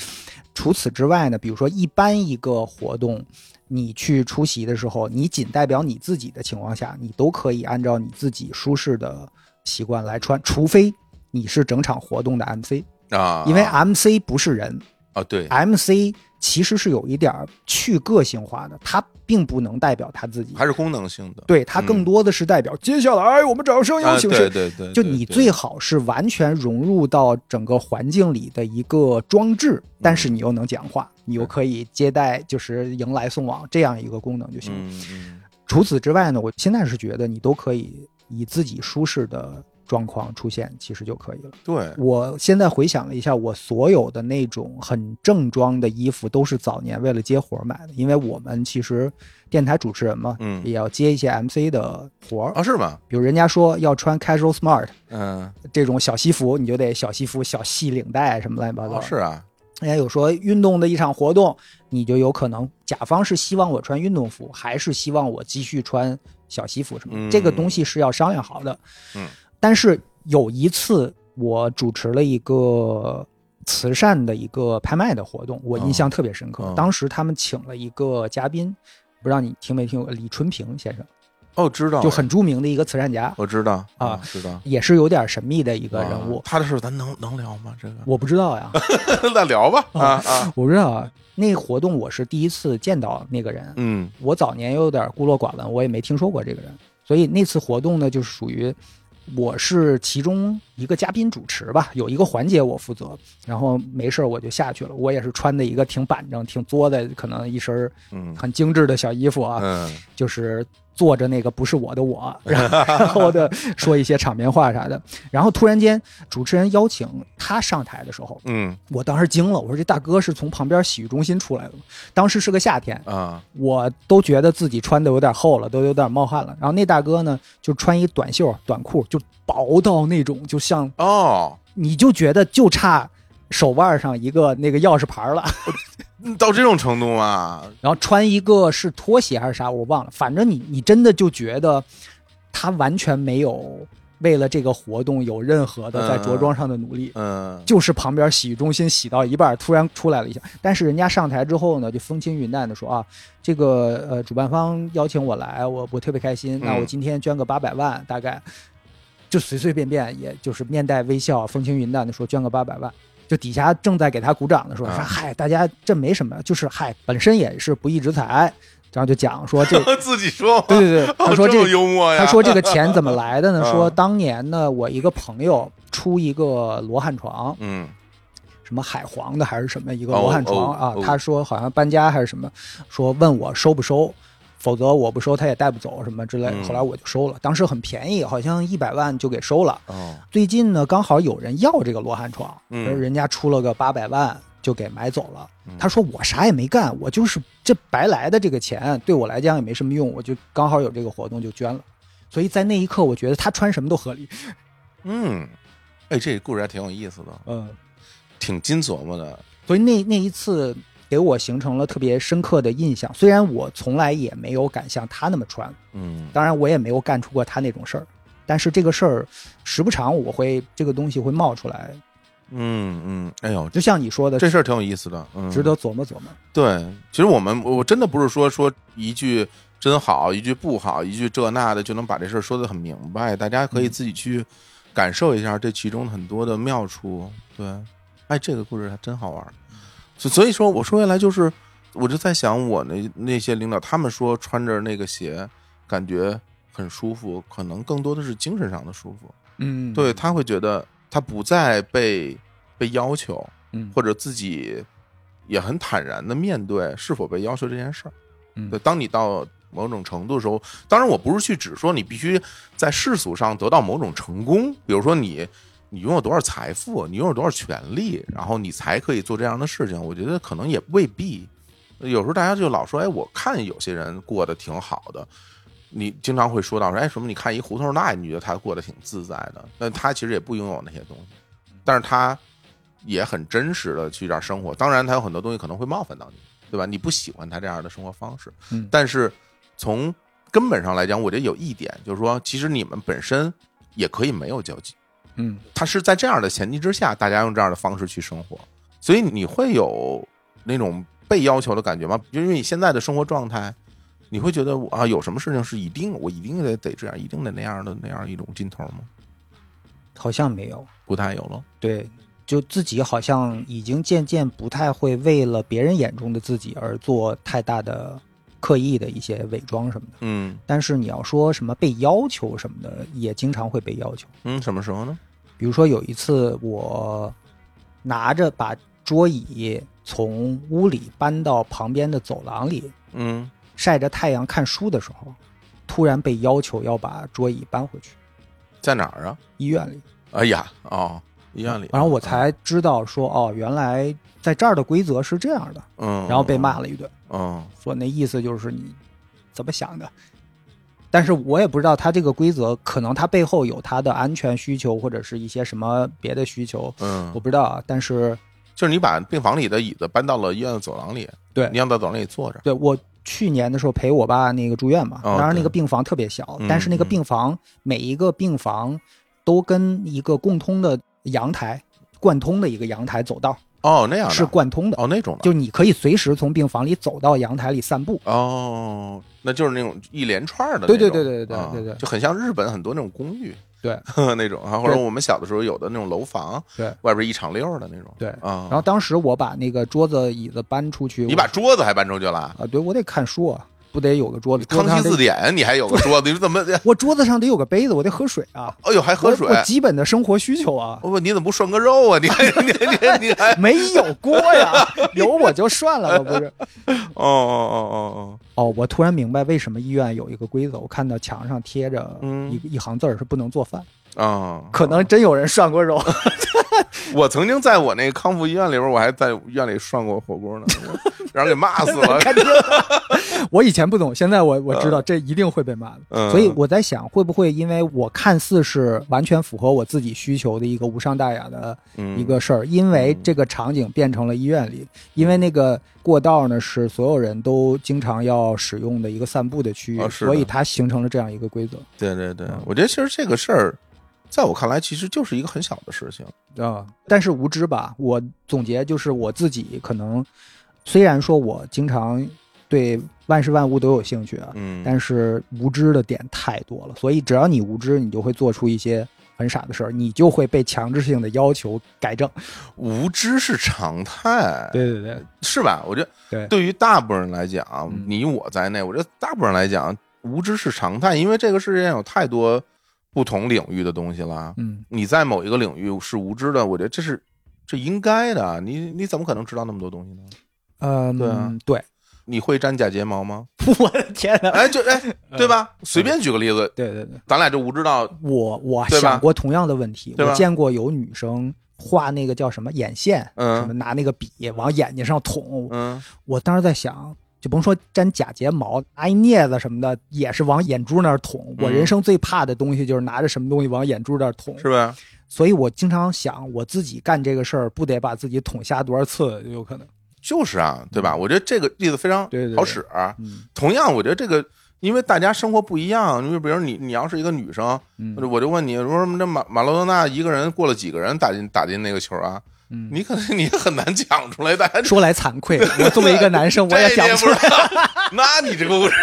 除此之外呢，比如说一般一个活动，你去出席的时候，你仅代表你自己的情况下，你都可以按照你自己舒适的习惯来穿，除非你是整场活动的 MC，啊，因为 MC 不是人啊对，，MC 其实是有一点儿去个性化的，它并不能代表他自己。还是功能性的。对它更嗯多的是代表、接下来我们掌声有啊，请谁？对对对，就你最好是完全融入到整个环境里的一个装置，但是你又能讲话，你又可以接待，就是迎来送往这样一个功能就行了。嗯嗯除此之外呢，我现在是觉得你都可以以自己舒适的状况出现，其实就可以了。对，我现在回想了一下，我所有的那种很正装的衣服都是早年为了接活儿买的，因为我们其实电台主持人嘛，嗯也要接一些 MC 的活儿，啊是吗？比如人家说要穿 casual smart。嗯，这种小西服，你就得小西服、小细领带什么乱七八糟。哦是啊，人家有说运动的一场活动，你就有可能甲方是希望我穿运动服，还是希望我继续穿小西服什么这个东西是要商量好的。嗯，但是有一次我主持了一个慈善的一个拍卖的活动，我印象特别深刻。哦当时他们请了一个嘉宾，不知道你听没听过李春平先生。哦，知道，就很著名的一个慈善家，我知道啊知道也是有点神秘的一个人物啊。他的事咱能能聊吗？这个我不知道呀，(laughs) 那聊吧啊啊，我不知道啊。那个活动我是第一次见到那个人，嗯我早年有点孤陋寡闻，我也没听说过这个人，所以那次活动呢，就是属于我是其中一个嘉宾主持吧，有一个环节我负责，然后没事儿我就下去了。我也是穿的一个挺板正、挺作的，可能一身嗯很精致的小衣服啊，嗯就是坐着那个不是我的我，(laughs) 然后然后的说一些场面话啥的。然后突然间主持人邀请他上台的时候，嗯我当时惊了，我说这大哥是从旁边洗浴中心出来的吗？当时是个夏天，啊我都觉得自己穿的有点厚了，都有点冒汗了。然后那大哥呢，就穿一短袖短裤，就薄到那种，就像哦，你就觉得就差手腕上一个那个钥匙牌了。(laughs) 到这种程度吗？然后穿一个是拖鞋还是啥，我忘了。反正你你真的就觉得他完全没有为了这个活动有任何的在着装上的努力。嗯就是旁边洗浴中心洗到一半，突然出来了一下，但是人家上台之后呢，就风轻云淡的说啊，这个呃主办方邀请我来，我我特别开心，那我今天捐个八百万，大概就随随便便，也就是面带微笑，风轻云淡的说捐个八百万。就底下正在给他鼓掌的时候，啊说嗨，大家这没什么，就是嗨，本身也是不义之财，然后就讲说这，(laughs) 自己说，对对对，他说这幽默呀，他说这个钱怎么来的呢？(laughs) 啊说当年呢，我一个朋友出一个罗汉床，嗯什么海皇的还是什么一个哦罗汉床啊他说好像搬家还是什么，说问我收不收，否则我不收他也带不走什么之类后来我就收了，当时很便宜，好像一百万就给收了。哦最近呢，刚好有人要这个罗汉床，嗯人家出了个八百万就给买走了嗯。他说我啥也没干，我就是这白来的这个钱对我来讲也没什么用，我就刚好有这个活动就捐了。所以在那一刻，我觉得他穿什么都合理。(laughs) 嗯，哎，这故事还挺有意思的，嗯，挺金琢磨的。所以那那一次给我形成了特别深刻的印象。虽然我从来也没有敢像他那么穿，嗯当然我也没有干出过他那种事儿，但是这个事儿时不常我会这个东西会冒出来，嗯嗯，哎呦，就像你说的，这事儿挺有意思的，嗯，值得琢磨琢磨。对，其实我们我真的不是说说一句真好，一句不好，一句这那的就能把这事儿说得很明白，大家可以自己去感受一下这其中很多的妙处。对，哎，这个故事还真好玩儿。所所以说，我说回来就是，我就在想，我那那些领导，他们说穿着那个鞋感觉很舒服，可能更多的是精神上的舒服。嗯，对他会觉得他不再被被要求，嗯，或者自己也很坦然的面对是否被要求这件事儿。嗯对，当你到某种程度的时候，当然我不是去指说你必须在世俗上得到某种成功，比如说你你拥有多少财富，你拥有多少权利，然后你才可以做这样的事情。我觉得可能也未必。有时候大家就老说，哎，我看有些人过得挺好的。你经常会说到说，哎，什么？你看一胡同那，你觉得他过得挺自在的，那他其实也不拥有那些东西，但是他也很真实的去这儿生活。当然，他有很多东西可能会冒犯到你，对吧？你不喜欢他这样的生活方式，嗯但是从根本上来讲，我觉得有一点就是说，其实你们本身也可以没有交集。嗯他是在这样的前提之下，大家用这样的方式去生活，所以你会有那种被要求的感觉吗？因为你现在的生活状态，你会觉得啊，有什么事情是一定我一定得得这样，一定得那样的那样一种劲头吗？好像没有。不太有了。对，就自己好像已经渐渐不太会为了别人眼中的自己而做太大的刻意的一些伪装什么的。嗯但是你要说什么被要求什么的，也经常会被要求。嗯，什么时候呢？比如说有一次我拿着把桌椅从屋里搬到旁边的走廊里，嗯晒着太阳看书的时候，突然被要求要把桌椅搬回去在哪儿啊？医院里，哎呀，哦，医院里。然后我才知道说哦，原来在这儿的规则是这样的，嗯，然后被骂了一顿，嗯。说那意思就是你怎么想的。但是我也不知道他这个规则，可能他背后有他的安全需求，或者是一些什么别的需求，嗯。我不知道啊。但是就是你把病房里的椅子搬到了医院的走廊里，对。你让到走廊里坐着。对我去年的时候陪我爸那个住院嘛，哦当然那个病房特别小，嗯但是那个嗯。病房每一个病房都跟一个共通的阳台贯通的一个阳台走道，哦，那样是贯通的，哦那种的，就你可以随时从病房里走到阳台里散步。哦，那就是那种一连串的那种，对对对对对啊对对就很像日本很多那种公寓对 (laughs) 那种，啊，或者我们小的时候有的那种楼房，对外边一敞溜的那种，对。啊。然后当时我把那个桌子椅子搬出去，你把桌子还搬出去了？啊，对我得看书啊，不得有个桌子。桌康熙字典，你还有个桌子，你怎么？(laughs) 我桌子上得有个杯子，我得喝水啊。哎呦，还喝水我？我基本的生活需求啊。我问你怎么不涮个肉啊？你还 (laughs) 你你你还？没有锅呀，有我就涮了吧，不是？(laughs) 哦哦哦哦哦，哦我突然明白为什么医院有一个规则，我看到墙上贴着嗯一、一行字儿是不能做饭，哦啊！可能真有人涮过肉。(laughs) 我曾经在我那个康复医院里边，我还在院里涮过火锅呢，(laughs) 让人给骂死了。(laughs) 我以前不懂，现在我我知道这一定会被骂的。嗯所以我在想，会不会因为我看似是完全符合我自己需求的一个无伤大雅的嗯一个事儿，因为这个场景变成了医院里，因为那个过道呢是所有人都经常要使用的一个散步的区域，啊所以它形成了这样一个规则对对对，我觉得其实这个事儿，在我看来，其实就是一个很小的事情。啊。但是无知吧，我总结就是我自己可能，虽然说我经常对万事万物都有兴趣啊，嗯，但是无知的点太多了，所以只要你无知，你就会做出一些很傻的事儿，你就会被强制性的要求改正。无知是常态，对对对是吧？我觉得对对于大部分人来讲，嗯你我在内，我觉得大部分人来讲，无知是常态，因为这个世界上有太多不同领域的东西了。嗯，你在某一个领域是无知的，我觉得这是这应该的。你你怎么可能知道那么多东西呢？嗯，对啊对，你会粘假睫毛吗？(laughs) 我的天哪！哎，就哎，(laughs) 对吧？随便举个例子，对对对，咱俩就无知到我我想过同样的问题，我见过有女生画那个叫什么眼线，嗯什么拿那个笔往眼睛上捅，嗯我当时在想。就甭说粘假睫毛，拿一镊子什么的，也是往眼珠那儿捅。我嗯人生最怕的东西就是拿着什么东西往眼珠那儿捅。是吧？所以我经常想，我自己干这个事儿，不得把自己捅瞎多少次有可能？就是啊，对吧？我觉得这个例子非常对对对好使。嗯同样，我觉得这个，因为大家生活不一样，因为比如你，你要是一个女生，嗯我就问你，说什么这马马洛多纳一个人过了几个人打进打进那个球啊？嗯，你可能你很难讲出来，大家 (laughs) 说来惭愧，我作为一个男生，(laughs) 我也讲不出来。(laughs) 那你这个故事，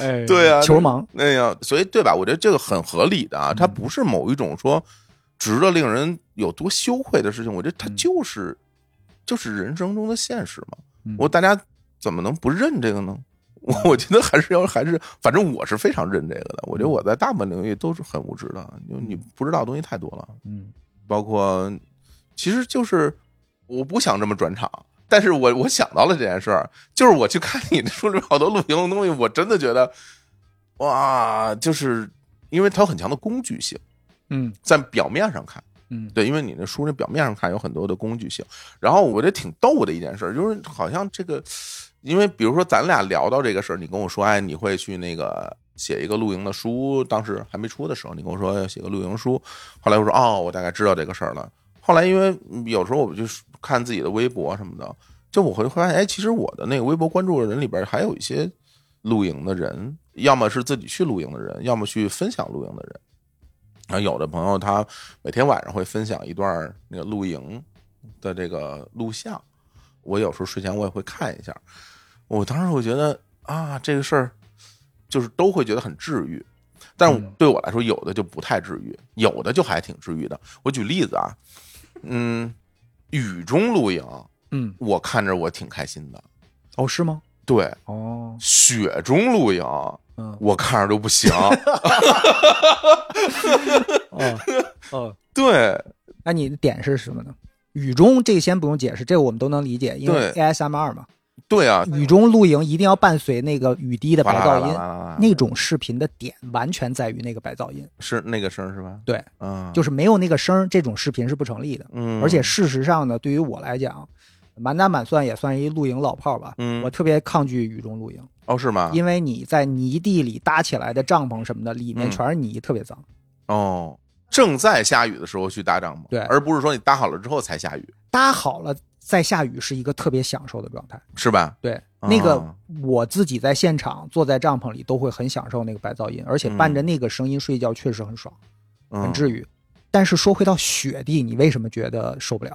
哎对啊，球盲。哎呀，所以对吧？我觉得这个很合理的啊，它不是某一种说值得令人有多羞愧的事情，我觉得它就是就是人生中的现实嘛。嗯我大家怎么能不认这个呢？我我觉得还是要还是，反正我是非常认这个的。我觉得我在大部分领域都是很无知的，因为你不知道的东西太多了，嗯包括其实就是我不想这么转场，但是我我想到了这件事儿，就是我去看你书里好多露营的东西，我真的觉得哇，就是因为它有很强的工具性，嗯在表面上看。嗯对，因为你那书那表面上看有很多的工具性，然后我觉得挺逗的一件事儿，就是好像这个，因为比如说咱俩聊到这个事儿，你跟我说，哎，你会去那个写一个露营的书，当时还没出的时候，你跟我说要写个露营书，后来我说哦，我大概知道这个事儿了。后来因为有时候我就是看自己的微博什么的，就我会发现，哎，其实我的那个微博关注的人里边还有一些露营的人，要么是自己去露营的人，要么去分享露营的人。然后有的朋友他每天晚上会分享一段那个露营的这个录像，我有时候睡前我也会看一下。我当时我觉得啊，这个事儿就是都会觉得很治愈，但是嗯对我来说，有的就不太治愈，有的就还挺治愈的。我举例子啊，嗯，雨中露营，嗯，我看着我挺开心的。哦，是吗？对，哦，雪中露营，嗯，我看着都不行。(laughs) (laughs) 哦，哦，对，那你的点是什么呢？雨中这个先不用解释，这个我们都能理解，因为对 ASMR 嘛。对啊，雨中露营一定要伴随那个雨滴的白噪音，那种视频的点完全在于那个白噪音，是那个声儿是吧？对，嗯，就是没有那个声儿，这种视频是不成立的。嗯，而且事实上呢，对于我来讲，满打满算也算一露营老炮儿吧。嗯。我特别抗拒雨中露营，哦是吗？因为你在泥地里搭起来的帐篷什么的，里面嗯全是泥，特别脏。哦，正在下雨的时候去搭帐篷，对。而不是说你搭好了之后才下雨，搭好了再下雨是一个特别享受的状态。是吧？对，啊那个我自己在现场坐在帐篷里都会很享受那个白噪音，而且伴着那个声音睡觉确实很爽，嗯很治愈。但是说回到雪地，你为什么觉得受不了？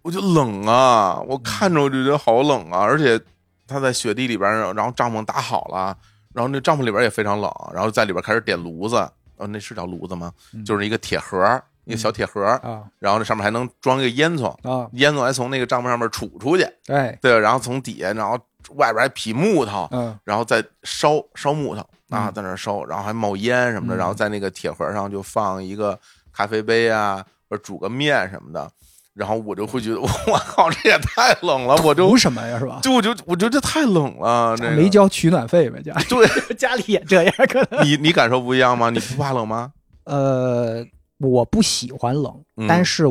我就冷啊，我看着我就觉得好冷啊，而且他在雪地里边，然后帐篷搭好了，然后那帐篷里边也非常冷，然后在里边开始点炉子，呃，那是叫炉子吗？就是一个铁盒，一个小铁盒，啊然后这上面还能装一个烟囱，啊，烟囱还从那个帐篷上面杵出去，对，对，然后从底下，然后外边还劈木头，嗯然后再烧烧木头啊，嗯在那烧，然后还冒烟什么的，嗯然后在那个铁盒上就放一个咖啡杯啊，或者煮个面什么的，然后我就会觉得，(laughs) 我靠，这也太冷了，我就图什么呀，是吧？就我就我觉得这太冷了，这个没交取暖费呗，对 (laughs) 家里也这样，可能。你你感受不一样吗？你不怕冷吗？呃，我不喜欢冷，嗯但是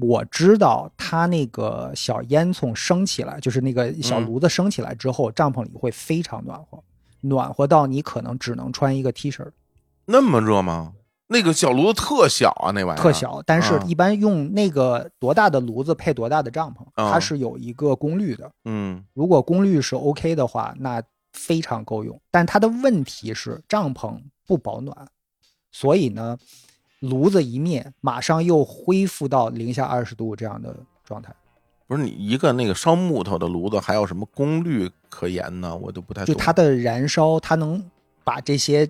我知道它那个小烟囱升起来，就是那个小嗯炉子升起来之后，帐篷里会非常暖和，暖和到你可能只能穿一个 T 恤，那么热吗？那个小炉子特小啊，那玩意儿特。小。但是啊，一般用那个多大的炉子配多大的帐篷，啊它是有一个功率的。嗯如果功率是 OK 的话，那非常够用。但它的问题是帐篷不保暖，所以呢，炉子一灭，马上又恢复到零下二十度这样的状态。不是你一个那个烧木头的炉子，还有什么功率可言呢？我都不太懂。就它的燃烧，它能把这些，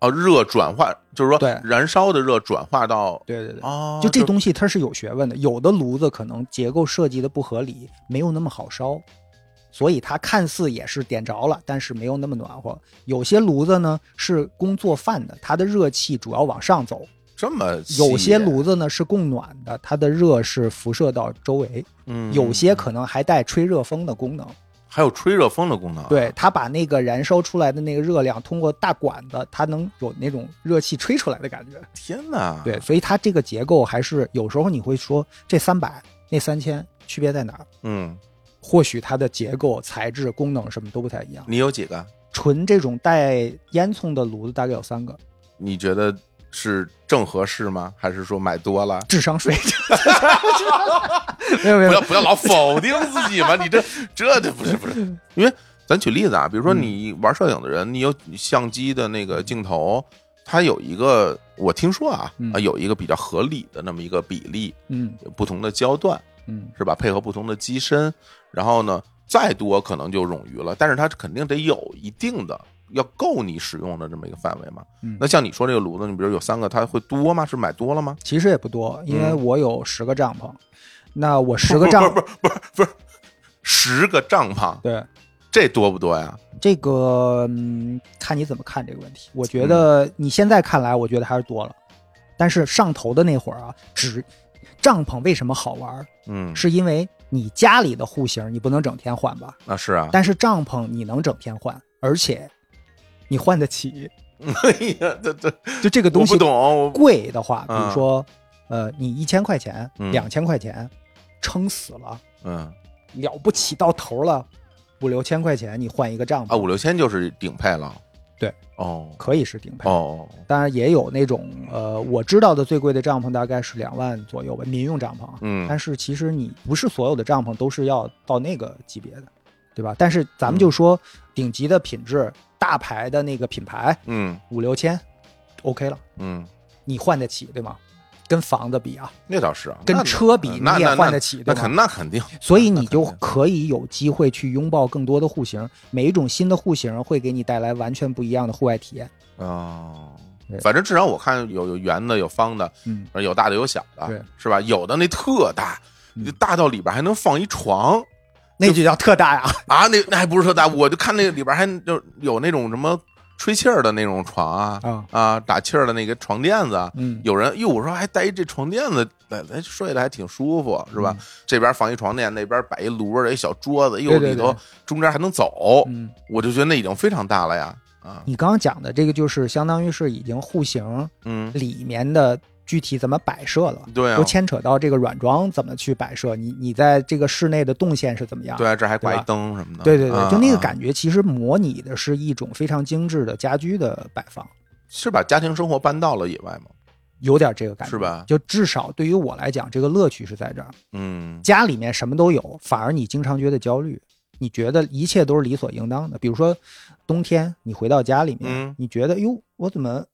哦，热转化，就是说对燃烧的热转化到对对对，哦，就这东西它是有学问的。有的炉子可能结构设计的不合理，没有那么好烧，所以它看似也是点着了，但是没有那么暖和。有些炉子呢是供做饭的，它的热气主要往上走；这么有些炉子呢是供暖的，它的热是辐射到周围；嗯，有些可能还带吹热风的功能。还有吹热风的功能。对，它把那个燃烧出来的那个热量通过大管子，它能有那种热气吹出来的感觉。天哪！对，所以它这个结构还是有时候你会说这三百那三千区别在哪儿？嗯，或许它的结构、材质、功能什么都不太一样。你有几个？纯这种带烟囱的炉子大概有三个，你觉得是正合适吗？还是说买多了？智商税。(laughs) 没有没有不要不要老否定自己嘛！你这 (laughs) 这这不是不是？因为咱举例子啊，比如说你玩摄影的人，你有相机的那个镜头，它有一个我听说啊嗯啊有一个比较合理的那么一个比例，嗯不同的焦段嗯是吧？配合不同的机身，然后呢再多可能就冗余了，但是它肯定得有一定的。要够你使用的这么一个范围嘛？嗯那像你说这个炉子，你比如有三个，它会多吗？是买多了吗？其实也不多，因为嗯我有十个帐篷，那我十个帐 (laughs) 不是不是不是十个帐篷，对这多不多呀？这个嗯，看你怎么看这个问题。我觉得你现在看来，我觉得还是多了，但是上头的那会儿啊，只帐篷为什么好玩？嗯，是因为你家里的户型你不能整天换吧，那是啊。但是帐篷你能整天换，而且你换得起。哎呀，这这就这个东西不懂，贵的话，比嗯如说，呃，你一千块钱、嗯两千块钱，撑死了，嗯了不起到头了，五六千块钱你换一个帐篷啊，篷，五六千就是顶配了。对，哦可以是顶配。哦，当然也有那种，呃，我知道的最贵的帐篷大概是两万左右吧，民用帐篷啊。嗯但是其实你不是所有的帐篷都是要到那个级别的，对吧？但是咱嗯们就说顶级的品质、大牌的那个品牌，嗯五六千，OK 了，嗯，你换得起，对吗？跟房子比啊，那倒是啊，跟车比你也换得起，对那肯？那肯定。所以你就可以有机会去拥抱更多的户型，每一种新的户型会给你带来完全不一样的户外体验。哦，反正至少我看有有圆的，有方的，嗯，有大的有小的，对，是吧？有的那特大，嗯就大到里边还能放一床那就叫特大呀。啊！那那还不是特大，我就看那个里边还就有那种什么吹气儿的那种床啊啊啊，打气儿的那个床垫子啊，嗯有人哟，我说还带一这床垫子，来来睡得还挺舒服，是吧？嗯这边放一床垫，那边摆一炉儿，一小桌子，哟里头中间还能走，嗯，我就觉得那已经非常大了呀啊，你刚刚讲的这个就是相当于是已经户型嗯，里面的具体怎么摆设了，对啊都，牵扯到这个软装怎么去摆设，你你在这个室内的动线是怎么样？对啊，这还挂一灯什么的，对对对，啊就那个啊感觉，其实模拟的是一种非常精致的家居的摆放，是把家庭生活搬到了野外吗？有点这个感觉，是吧就至少对于我来讲，这个乐趣是在这儿。嗯家里面什么都有，反而你经常觉得焦虑，你觉得一切都是理所应当的。比如说冬天你回到家里面，嗯你觉得哟，我怎么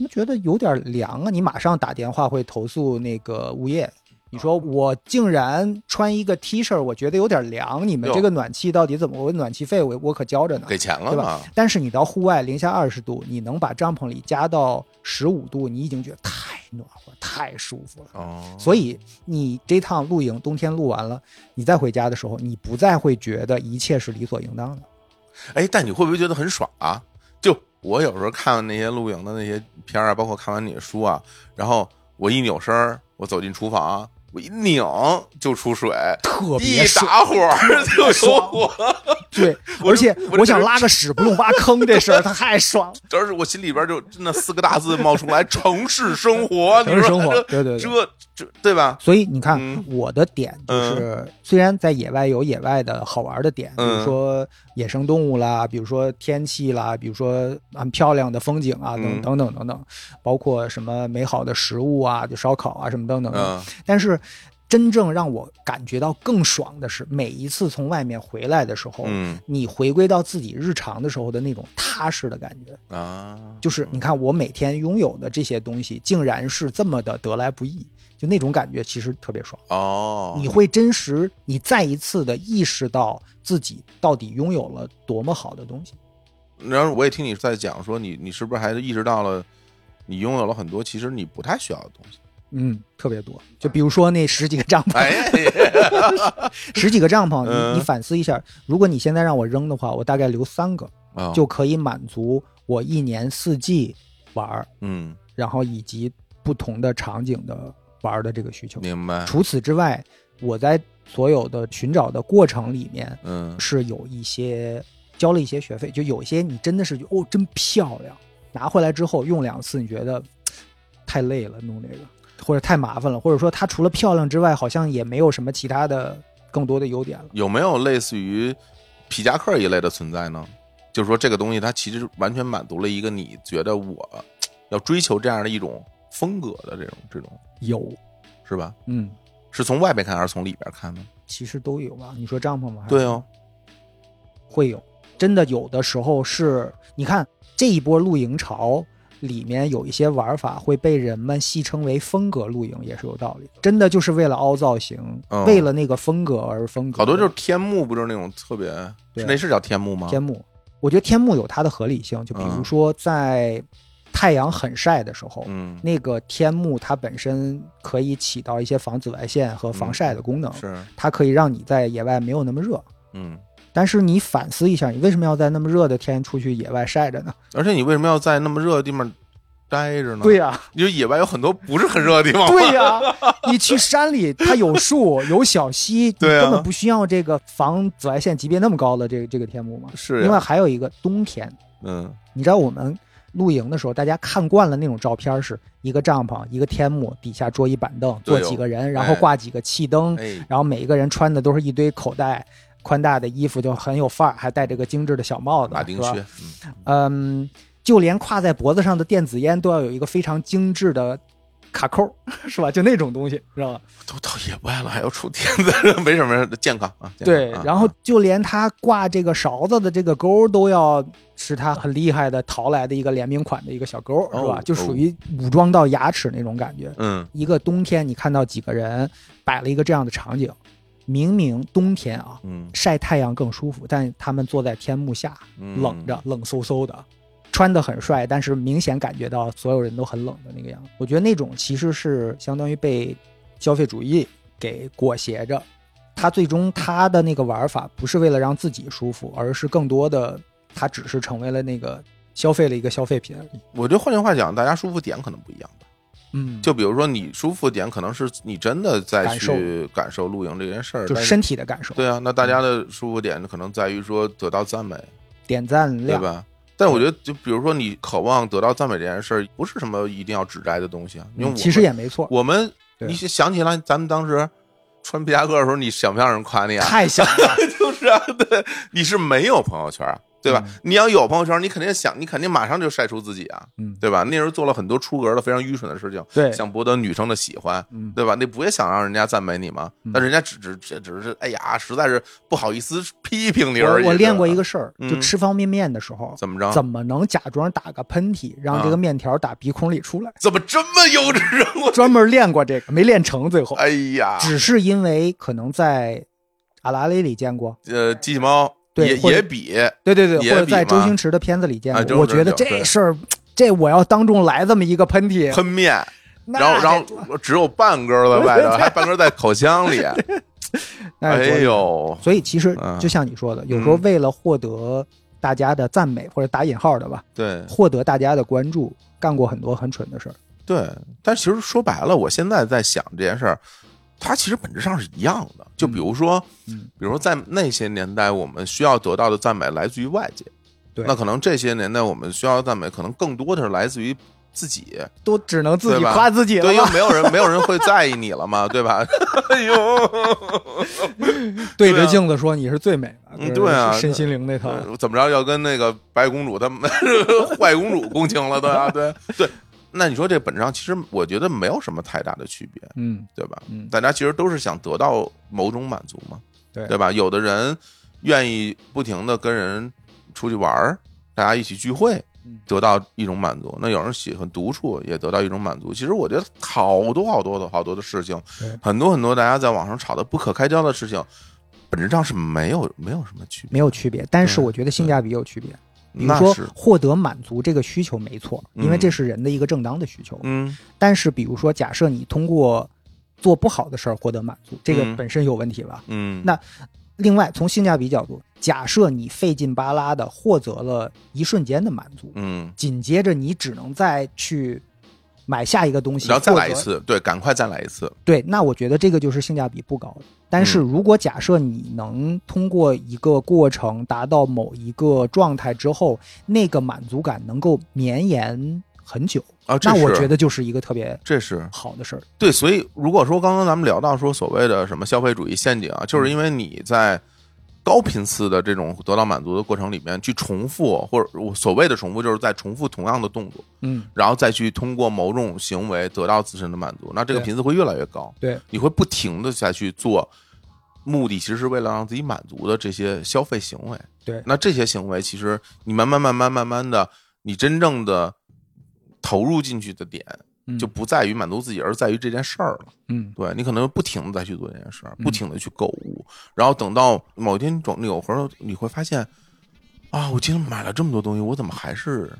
怎么觉得有点凉啊？你马上打电话会投诉那个物业。你说我竟然穿一个 T 恤，我觉得有点凉。你们这个暖气到底怎么？我暖气费我我可交着呢。给钱了对吧？但是你到户外零下二十度，你能把帐篷里加到十五度，你已经觉得太暖和、太舒服了。哦，所以你这趟露营冬天露完了，你再回家的时候，你不再会觉得一切是理所应当的。哎，但你会不会觉得很爽啊？就我有时候看那些露营的那些片儿啊，包括看完你的书啊，然后我一扭身儿，我走进厨房，我一拧就出水，特一别爽，打火儿就有火，(laughs) 对，(laughs) 而且我我想拉个屎不用挖坑这事儿它太爽了。当 (laughs) 时我心里边就真的四个大字冒出来：城市生活。城市生活对对这对吧？所以你看嗯，我的点就是，虽然在野外有野外的好玩的点，比嗯如说野生动物啦，比如说天气啦，比如说很漂亮的风景啊，嗯。等等等等等，包括什么美好的食物啊，就烧烤啊什么等等等。嗯。但是真正让我感觉到更爽的是，每一次从外面回来的时候，嗯。你回归到自己日常的时候的那种踏实的感觉。啊，就是你看我每天拥有的这些东西，竟然是这么的得来不易，就那种感觉其实特别爽。哦，你会真实，你再一次的意识到自己到底拥有了多么好的东西。然后我也听你在讲说你你是不是还意识到了你拥有了很多其实你不太需要的东西？嗯，特别多。就比如说那十几个帐篷，哎，(laughs) 十几个帐篷，嗯你你反思一下，如果你现在让我扔的话，我大概留三个，哦就可以满足我一年四季玩儿，嗯，然后以及不同的场景的玩的这个需求。明白，除此之外，我在所有的寻找的过程里面，嗯是有一些交了一些学费，就有一些你真的是哦真漂亮，拿回来之后用两次，你觉得太累了，弄这个或者太麻烦了，或者说它除了漂亮之外，好像也没有什么其他的更多的优点了。有没有类似于皮夹克一类的存在呢？就是说这个东西它其实完全满足了一个你觉得我要追求这样的一种风格的这种这种有，是吧？嗯，是从外边看还是从里边看呢？其实都有吧？你说帐篷吗？对哦，会有，真的有的时候是，你看这一波露营潮里面有一些玩法会被人们戏称为风格露营，也是有道理。真的就是为了凹造型，嗯为了那个风格而风格。好多就是天幕，不就是那种特别，对那是叫天幕吗？天幕，我觉得天幕有它的合理性，就比如嗯说在太阳很晒的时候。嗯，那个天幕它本身可以起到一些防紫外线和防晒的功能，是，它可以让你在野外没有那么热。嗯，但是你反思一下，你为什么要在那么热的天出去野外晒着呢？而且你为什么要在那么热的地方待着呢？对，呀、因为野外有很多不是很热的地方。对呀、你去山里，它有树，(laughs) 有小溪，你对啊根本不需要这个防紫外线级别那么高的这个这个天幕嘛。是呀另外还有一个冬天，嗯你知道我们露营的时候，大家看惯了那种照片，是一个帐篷，一个天幕，底下桌椅板凳，坐几个人，然后挂几个气灯，哎。然后每一个人穿的都是一堆口袋。宽大的衣服就很有范儿，还戴着个精致的小帽子，是吧？马丁靴，嗯。嗯，就连挎在脖子上的电子烟都要有一个非常精致的卡扣，(laughs) 是吧？就那种东西，知道吧？都到野外了还要出天子，没什么健康啊。对，啊然后就连他挂这个勺子的这个钩都要是他很厉害的淘来的一个联名款的一个小钩，是吧哦？就属于武装到牙齿那种感觉。嗯一个冬天，你看到几个人摆了一个这样的场景，明明冬天啊，嗯晒太阳更舒服，但他们坐在天幕下，嗯冷着，冷飕飕的，穿的很帅，但是明显感觉到所有人都很冷的那个样子。我觉得那种其实是相当于被消费主义给裹挟着，他最终他的那个玩法不是为了让自己舒服，而是更多的他只是成为了那个消费了一个消费品而已。我觉得换句话讲，大家舒服点可能不一样吧。嗯，就比如说你舒服点，可能是你真的在去感受露营这件事儿，就身体的感受，对啊，那大家的舒服点可能在于说得到赞美，点赞量，对吧？但我觉得，就比如说你渴望得到赞美这件事儿，不是什么一定要指摘的东西啊。因为我嗯其实也没错，我们，对你想起来，咱们当时穿皮夹克的时候，你想不想让人夸你啊？太想了。(laughs) 就是啊，对，你是没有朋友圈啊，对吧？你要有朋友圈，你肯定想，你肯定马上就晒出自己啊，嗯对吧？那时候做了很多出格的、非常愚蠢的事情，对想博得女生的喜欢，嗯对吧？那不也想让人家赞美你吗？但人家只只只只是，哎呀，实在是不好意思批评你而已。我我练过一个个事儿，就嗯吃方便面的时候，怎么着？怎么能假装打个喷嚏，让这个面条打鼻孔里出来？怎么这么幼稚啊？我 (laughs) 专门练过这个，没练成，最后哎呀，只是因为可能在阿拉蕾里见过，呃，机器猫也对或者也比对对对，或者在周星驰的片子里见。我觉得这事儿，这我要当众来这么一个喷嚏，喷面，然后然得后只有半根儿在外头，还半根儿在口腔里。(laughs) 哎呦，所以其实嗯就像你说的，有时候为了获得大家的赞美或者打引号的吧，对获得大家的关注，干过很多很蠢的事儿。对，但其实说白了，我现在在想这件事儿，它其实本质上是一样的。就比如说，嗯比如说在那些年代，我们需要得到的赞美来自于外界，对那可能这些年代我们需要的赞美，可能更多的是来自于自己，都只能自己夸自己了对，因为？没有人 (laughs) 没有人会在意你了嘛，对吧？(laughs) 哎呦，对着镜子说你是最美的，对啊身心灵那套。呃怎么着要跟那个白公主他们 (laughs) 坏公主共情了，对啊，对对。那你说这本质上其实我觉得没有什么太大的区别，嗯对吧？嗯大家其实都是想得到某种满足嘛，对对吧？有的人愿意不停的跟人出去玩儿，大家一起聚会嗯，得到一种满足。那有人喜欢独处，也得到一种满足。其实我觉得好多好多的好多的事情，很多很多大家在网上吵得不可开交的事情，本质上是没有没有什么区别。没有区别，但是我觉得性价比有区别。比如说，获得满足这个需求没错，嗯。因为这是人的一个正当的需求。嗯。但是比如说，假设你通过做不好的事儿获得满足，这个嗯。本身有问题吧？嗯，那另外，从性价比角度，假设你费劲巴拉的获得了一瞬间的满足，嗯，紧接着你只能再去买下一个东西，然后再来一次，对，赶快再来一次。对，那我觉得这个就是性价比不高的。但是嗯如果假设你能通过一个过程达到某一个状态之后，那个满足感能够绵延很久，啊，这那我觉得就是一个特别这是好的事儿。对，所以如果说刚刚咱们聊到说所谓的什么消费主义陷阱啊，就是嗯因为你在高频次的这种得到满足的过程里面去重复，或者我所谓的重复，就是在重复同样的动作，嗯，然后再去通过某种行为得到自身的满足，那这个频次会越来越高，对，你会不停的再去做。目的其实是为了让自己满足的这些消费行为，对。那这些行为其实你慢慢慢慢慢慢的，你真正的投入进去的点，嗯就不在于满足自己，而在于这件事儿了。嗯对你可能不停的再去做这件事儿，不停的去购物，然后等到某一天总有时候你会发现，啊，我今天买了这么多东西，我怎么还是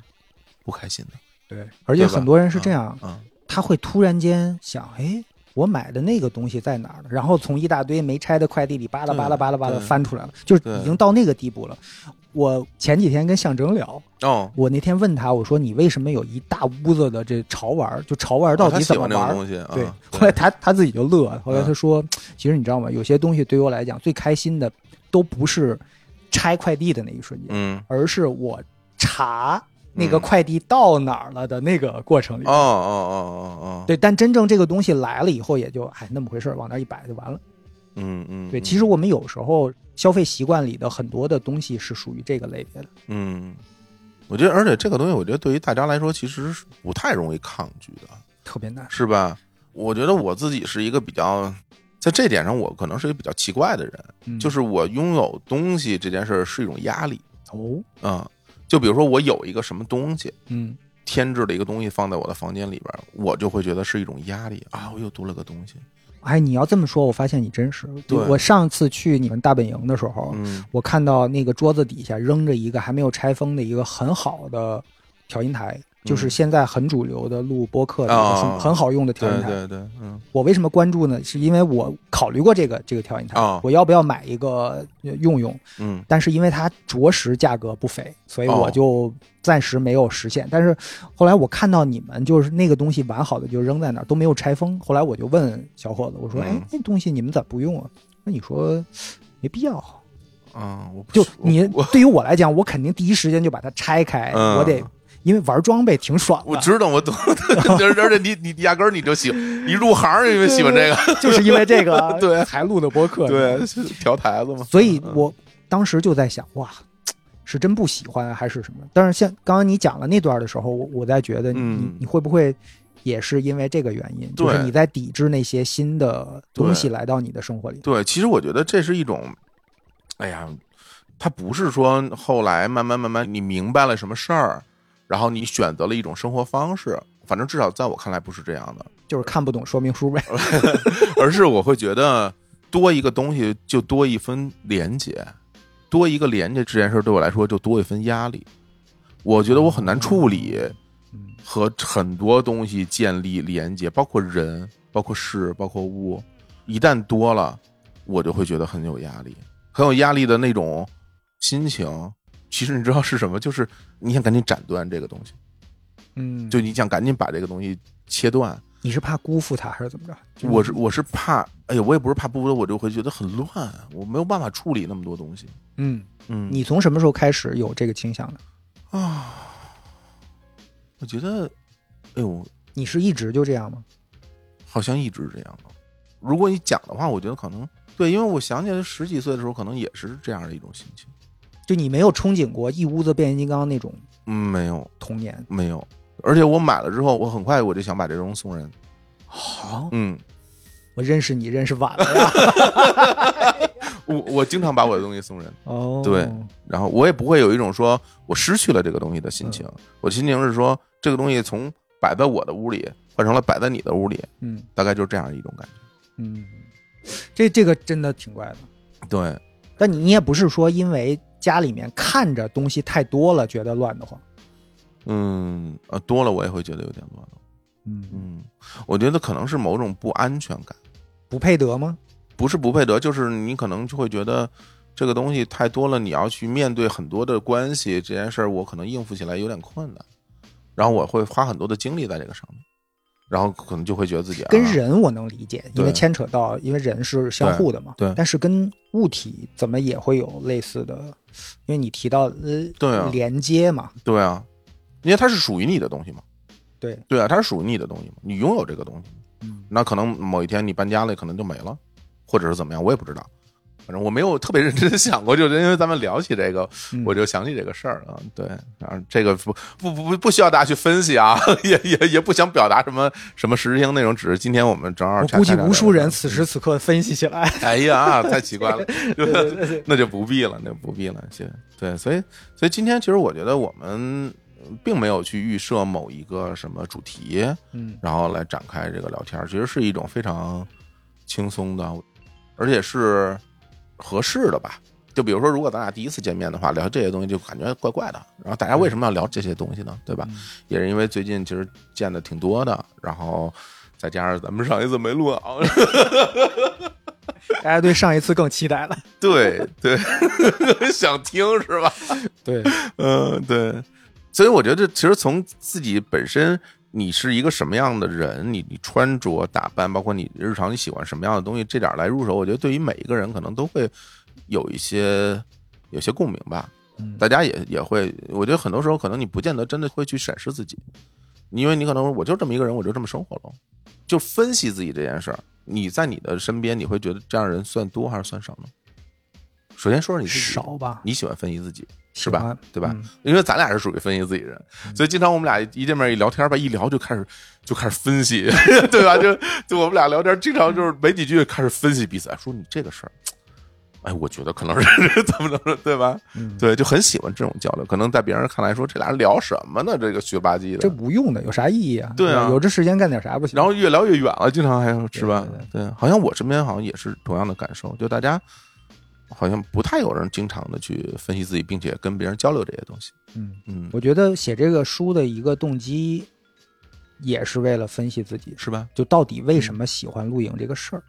不开心呢？对，而且很多人是这样，嗯，他会突然间想，哎，我买的那个东西在哪儿呢？然后从一大堆没拆的快递里巴拉巴拉巴拉巴拉翻出来了，就是已经到那个地步了。我前几天跟象征聊，哦，我那天问他，我说你为什么有一大屋子的这潮玩？就潮玩到底怎么玩对，后来他他自己就乐了。后来嗯他说，其实你知道吗？有些东西对于我来讲，最开心的都不是拆快递的那一瞬间，嗯，而是我查那个嗯快递到哪儿了的那个过程里哦。哦哦哦哦，对，但真正这个东西来了以后，也就哎那么回事儿，往那儿一摆就完了。嗯嗯，对，嗯其实我们有时候消费习惯里的很多的东西是属于这个类别的。嗯，我觉得，而且这个东西，我觉得对于大家来说，其实是不太容易抗拒的。特别难。是吧？我觉得我自己是一个比较，在这点上，我可能是一个比较奇怪的人，嗯就是我拥有东西这件事儿是一种压力哦，啊、嗯。就比如说，我有一个什么东西，嗯添置的一个东西放在我的房间里边，我就会觉得是一种压力啊！我又多了个东西，哎，你要这么说，我发现你真是。对我上次去你们大本营的时候，嗯我看到那个桌子底下扔着一个还没有拆封的一个很好的调音台，就是嗯现在很主流的录播客的很很好用的调音台。对对对，嗯我为什么关注呢？是因为我考虑过这个这个调音台，哦我要不要买一个呃用用？嗯但是因为它着实价格不菲，所以哦我就暂时没有实现。但是后来我看到你们就是那个东西完好的就扔在那儿，都没有拆封。后来我就问小伙子，我说：“嗯哎，那东西你们咋不用啊？”那你说没必要。嗯，我不就你对于我来讲，我肯定第一时间就把它拆开，嗯我得因为玩装备挺爽的，我知道，我懂，(laughs) 而而且你你压根儿你就喜你入行儿因为喜欢这个，就是因为这个 (laughs) 对。才录的播客。对，调台子嘛，所以我当时就在想，哇，是真不喜欢还是什么？但是像刚刚你讲了那段的时候，我我在觉得你、嗯。你会不会也是因为这个原因，就是你在抵制那些新的东西来到你的生活里？对，其实我觉得这是一种，哎呀，它不是说后来慢慢慢慢你明白了什么事儿，然后你选择了一种生活方式，反正至少在我看来不是这样的，(laughs) 就是看不懂说明书呗。(laughs) 而是我会觉得多一个东西就多一分连接，多一个连接这件事对我来说就多一分压力。我觉得我很难处理嗯和很多东西建立连接，包括人、包括事、包括物，一旦多了，我就会觉得很有压力，很有压力的那种心情。其实你知道是什么？就是你想赶紧斩断这个东西，嗯，就你想赶紧把这个东西切断。你是怕辜负他还是怎么着？就我是我是怕，哎呀，我也不是怕不，我就会觉得很乱，我没有办法处理那么多东西。嗯，嗯，你从什么时候开始有这个倾向的？啊，我觉得，哎呦，你是一直就这样吗？好像一直这样的。如果你讲的话，我觉得可能对，因为我想起来十几岁的时候，可能也是这样的一种心情。就你没有憧憬过一屋子变形金刚那种嗯，没有，童年？没有。而且我买了之后，我很快我就想把这东西送人。好，嗯，我认识你认识晚了呀。(laughs) 我我经常把我的东西送人，哦，对然后我也不会有一种说我失去了这个东西的心情。我心情是说，这个东西从摆在我的屋里换成了摆在你的屋里，嗯大概就是这样一种感觉。嗯，这这个真的挺怪的。对，但你你也不是说因为家里面看着东西太多了觉得乱得慌。嗯，呃，多了我也会觉得有点乱。嗯，嗯，我觉得可能是某种不安全感，不配得吗？不是不配得，就是你可能就会觉得这个东西太多了，你要去面对很多的关系，这件事儿我可能应付起来有点困难，然后我会花很多的精力在这个上面，然后可能就会觉得自己、啊、跟人我能理解，因为牵扯到，因为人是相互的嘛。对对但是跟物体怎么也会有类似的，因为你提到呃，对啊连接嘛，对啊，因为它是属于你的东西嘛，对，对啊，它是属于你的东西嘛，你拥有这个东西，嗯那可能某一天你搬家了，可能就没了，或者是怎么样，我也不知道。反正我没有特别认真的想过，就是因为咱们聊起这个，嗯我就想起这个事儿了。对，然后这个不不不不不需要大家去分析啊，也也也不想表达什么什么实质性内容，只是今天我们正好我估计无数人此时此刻分析起来，哎呀，太奇怪了，(laughs) 那就不必了，那就不必了。对，所以所以今天其实我觉得我们呃并没有去预设某一个什么主题，嗯然后来展开这个聊天儿，其实是一种非常轻松的，而且是合适的吧。就比如说，如果咱俩第一次见面的话，聊这些东西就感觉怪怪的。然后大家为什么要聊这些东西呢？对吧？也是因为最近其实见的挺多的，然后再加上咱们上一次没录好，(laughs) (laughs) 大家对上一次更期待了。对对，(laughs) 想听是吧？对，嗯，对，所以我觉得其实从自己本身，你是一个什么样的人，你你穿着打扮，包括你日常你喜欢什么样的东西，这点来入手，我觉得对于每一个人可能都会有一些有些共鸣吧。嗯大家也也会，我觉得很多时候可能你不见得真的会去审视自己，因为你可能我就这么一个人，我就这么生活了，就分析自己这件事儿。你在你的身边，你会觉得这样的人算多还是算少呢？首先说说你自己，少吧，你喜欢分析自己是吧？对吧嗯？因为咱俩是属于分析自己人，所以经常我们俩一见面一聊天吧，一聊就开始就开始分析，(laughs) 对吧？就就我们俩聊天，经常就是没几句开始分析彼此，哎说你这个事儿，哎，我觉得可能是 (laughs) 怎么怎么，对吧？嗯，对，就很喜欢这种交流。可能在别人看来说，这俩人聊什么呢？这个虚了吧唧的这的。无用的，有啥意义啊？对啊有这时间干点啥不行？然后越聊越远了，经常还是吧对？对，好像我身边好像也是同样的感受，就大家好像不太有人经常的去分析自己，并且跟别人交流这些东西。嗯，嗯，我觉得写这个书的一个动机，也是为了分析自己，是吧？就到底为什么喜欢露营这个事儿。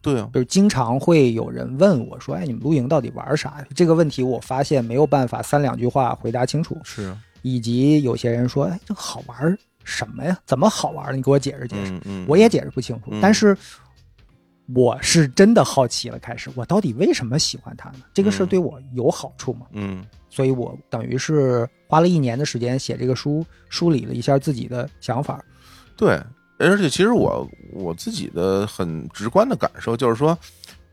对啊，就是经常会有人问我说：“哎，你们露营到底玩啥呀？”这个问题我发现没有办法三两句话回答清楚，是啊，以及有些人说：“哎，这好玩什么呀？怎么好玩？你给我解释解释。嗯嗯，我也解释不清楚，嗯但是我是真的好奇了。开始，我到底为什么喜欢它呢？这个事儿嗯对我有好处吗？嗯所以我等于是花了一年的时间写这个书，梳理了一下自己的想法。对，而且其实我我自己的很直观的感受就是说，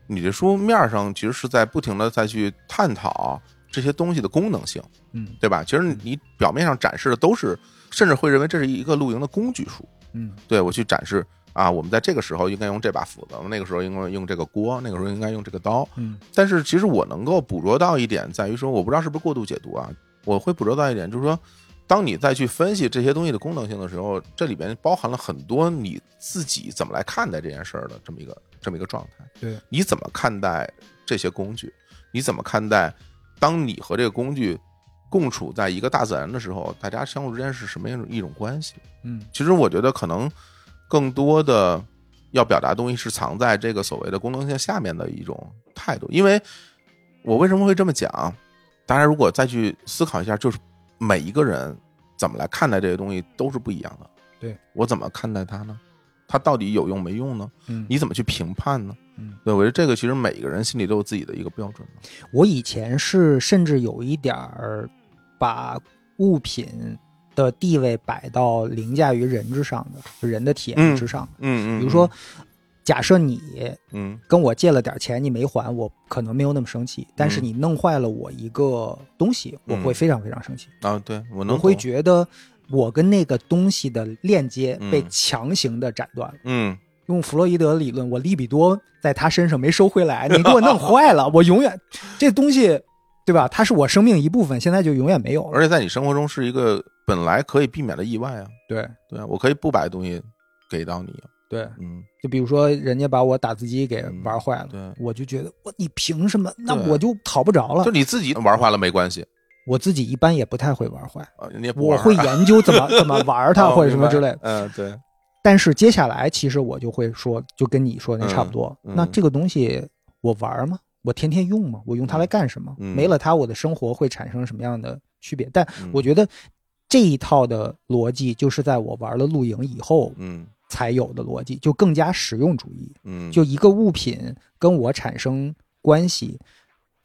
你这书面上其实是在不停的再去探讨这些东西的功能性，嗯对吧？其实你表面上展示的都是，甚至会认为这是一个露营的工具书。嗯对我去展示啊，我们在这个时候应该用这把斧子，那个时候应该用这个锅，那个时候应该用这个刀。嗯但是其实我能够捕捉到一点，在于说，我不知道是不是过度解读啊，我会捕捉到一点，就是说，当你再去分析这些东西的功能性的时候，这里边包含了很多你自己怎么来看待这件事儿的这么一个这么一个状态。对，你怎么看待这些工具？你怎么看待当你和这个工具共处在一个大自然的时候，大家相互之间是什么样一种关系？嗯其实我觉得可能更多的要表达东西是藏在这个所谓的功能性下面的一种态度。因为我为什么会这么讲？大家如果再去思考一下，就是每一个人怎么来看待这些东西都是不一样的。对我怎么看待它呢？它到底有用没用呢？嗯，你怎么去评判呢？嗯，对我觉得这个其实每个人心里都有自己的一个标准。我以前是甚至有一点儿把物品的地位摆到凌驾于人之上的，就人的体验之上。嗯嗯，比如说，假设你嗯，跟我借了点钱，你没还，我可能没有那么生气。但是嗯你弄坏了我一个东西，我会嗯非常非常生气。嗯啊，对我能我会觉得我跟那个东西的链接被嗯强行的斩断了。嗯用弗洛伊德理论，我利比多在他身上没收回来，你给我弄坏了，我永远这东西，对吧？它是我生命一部分，现在就永远没有了。而且在你生活中是一个本来可以避免的意外啊。对对啊，我可以不把东西给到你啊。对，嗯，就比如说人家把我打字机给玩坏了，对我就觉得我你凭什么？那我就讨不着了就。你自己玩坏了没关系我自己一般也不太会玩坏，啊，你也不玩我会研究怎么怎么 (laughs) 玩它哦或者什么之类的。嗯，对，但是接下来其实我就会说，就跟你说的那差不多。嗯嗯那这个东西我玩吗？我天天用吗？我用它来干什么？嗯没了它，我的生活会产生什么样的区别？但嗯我觉得这一套的逻辑，就是在我玩了露营以后嗯才有的逻辑，就更加实用主义。嗯，就一个物品跟我产生关系，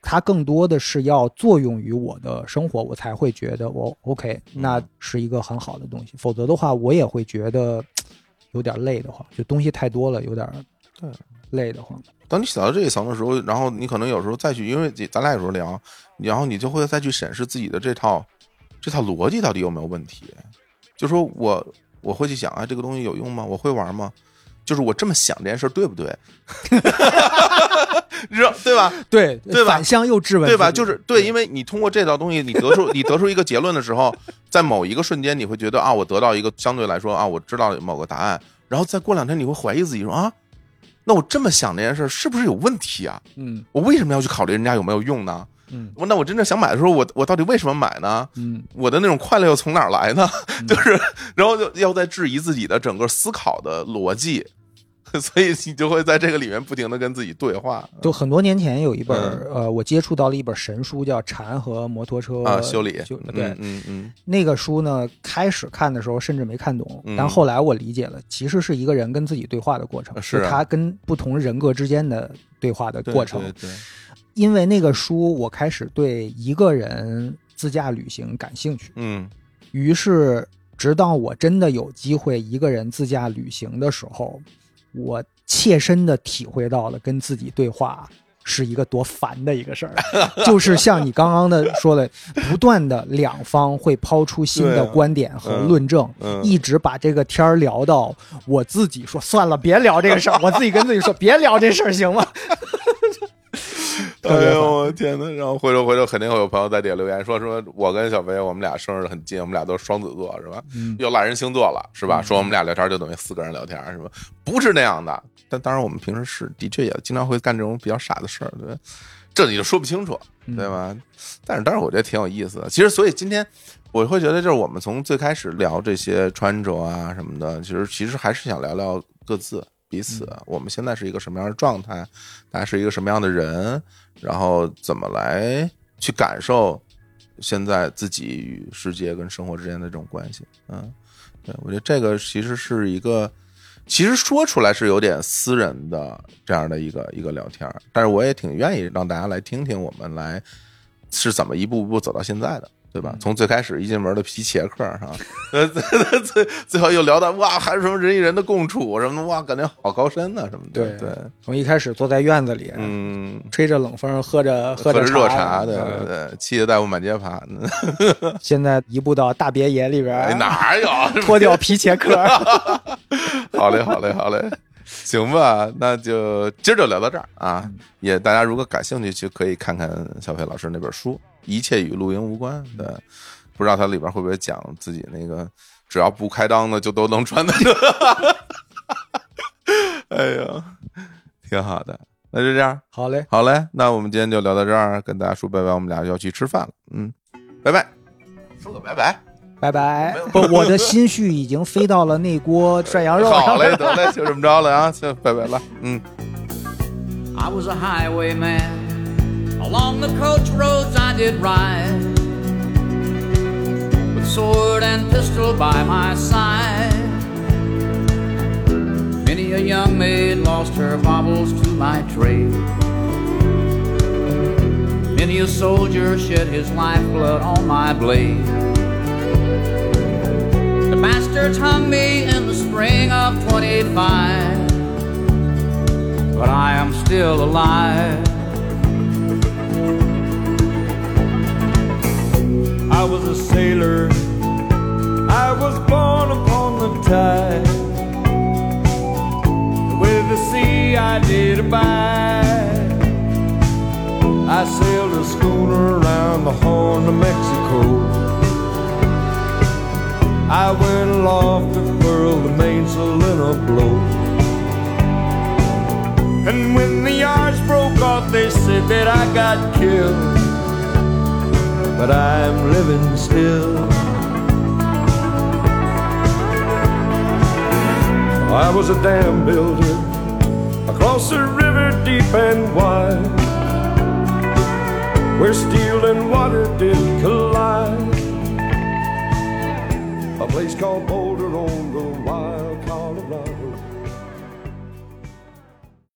它更多的是要作用于我的生活，我才会觉得我 OK，嗯那是一个很好的东西。否则的话，我也会觉得有点累得慌，就东西太多了，有点对累得慌。当你想到这一层的时候，然后你可能有时候再去，因为咱俩有时候聊，然后你就会再去审视自己的这套这套逻辑到底有没有问题。就说我我会去想啊，这个东西有用吗？我会玩吗？就是我这么想这件事对不对？(laughs) 你知道对吧？对对吧反向又质问对吧？就是对，因为你通过这道东西，你得出你得出一个结论的时候，在某一个瞬间，你会觉得啊，我得到一个相对来说啊，我知道某个答案，然后再过两天，你会怀疑自己说啊，那我这么想这件事是不是有问题啊？嗯我为什么要去考虑人家有没有用呢？嗯。我那我真正想买的时候，我我到底为什么买呢？嗯。我的那种快乐又从哪儿来呢？就是，然后就要在质疑自己的整个思考的逻辑，(laughs) 所以你就会在这个里面不停的跟自己对话。就很多年前有一本、嗯。呃，我接触到了一本神书，叫《禅和摩托车啊，修理，修对，嗯嗯。嗯那个书呢，开始看的时候甚至没看懂，嗯。但后来我理解了，其实是一个人跟自己对话的过程，是啊。他跟不同人格之间的对话的过程。对对，因为那个书，我开始对一个人自驾旅行感兴趣，嗯于是直到我真的有机会一个人自驾旅行的时候，我切身的体会到了跟自己对话。是一个多烦的一个事儿，(laughs) 就是像你刚刚的说的，不断的两方会抛出新的观点和嗯论证，嗯一直把这个天儿聊到我自己说算了，别聊这个事儿，我自己跟自己说别聊这事儿，行吗？哎呦我天呐！然后回头回头肯定会有朋友在底下留言说说我跟小飞我们俩生日很近，我们俩都是双子座是吧？嗯又赖人星座了是吧？说我们俩聊天就等于四个人聊天是吧？不是那样的。但当然我们平时是的确也经常会干这种比较傻的事儿，对吧？这你就说不清楚，对吧？但是当然我觉得挺有意思的。其实所以今天我会觉得就是我们从最开始聊这些穿着啊什么的，其实其实还是想聊聊各自。彼此，我们现在是一个什么样的状态？大家是一个什么样的人？然后怎么来去感受现在自己与世界跟生活之间的这种关系？嗯，对我觉得这个其实是一个，其实说出来是有点私人的这样的一个一个聊天，但是我也挺愿意让大家来听听我们来是怎么一步步走到现在的。对吧？从最开始一进门的皮茄克哈，(laughs) 呃，最最后又聊到哇，还是什么人与人的共处什么的，哇，感觉好高深呐、什么的。对对，从一开始坐在院子里，嗯，吹着冷风，喝着喝着喝热茶，茶，对对嗯对，气得大夫满街爬。(laughs) 现在移步到大别野里边哎，哪有？(laughs) 脱掉皮茄克，好嘞，好嘞，好嘞，(laughs) 行吧，那就今儿就聊到这儿啊。也大家如果感兴趣，就可以看看小飞老师那本书《一切与露营无关》的，不知道它里边会不会讲自己那个只要不开裆的就都能穿的。(laughs) 哎呀，挺好的，那就这样，好嘞，好嘞，那我们今天就聊到这儿，跟大家说拜拜，我们俩要去吃饭了，嗯，拜拜，说个拜拜。拜(laughs) 拜。不，我的心绪已经飞到了那锅涮羊肉上好嘞，得嘞，就这么着了啊，行，拜拜了，嗯。 (laughs) I was a highwayman. Along the coach roads I did ride. With sword and pistol by my side. Many a young maid lost her baubles to my trade. Many a soldier shed his lifeblood on my blade. The bastards hung me in the spring of 25 but I am still alive. I was a sailor. I was born upon the tide. With the sea I did abide. I sailed a schooner around the Horn of Mexico. I went aloft to furl the mainsail in a blow. And when the yards broke off, they said that I got killed. But I'm living still. I was a dam builder across a river deep and wide, where steel and water did collide. A place called Boulder on the wild.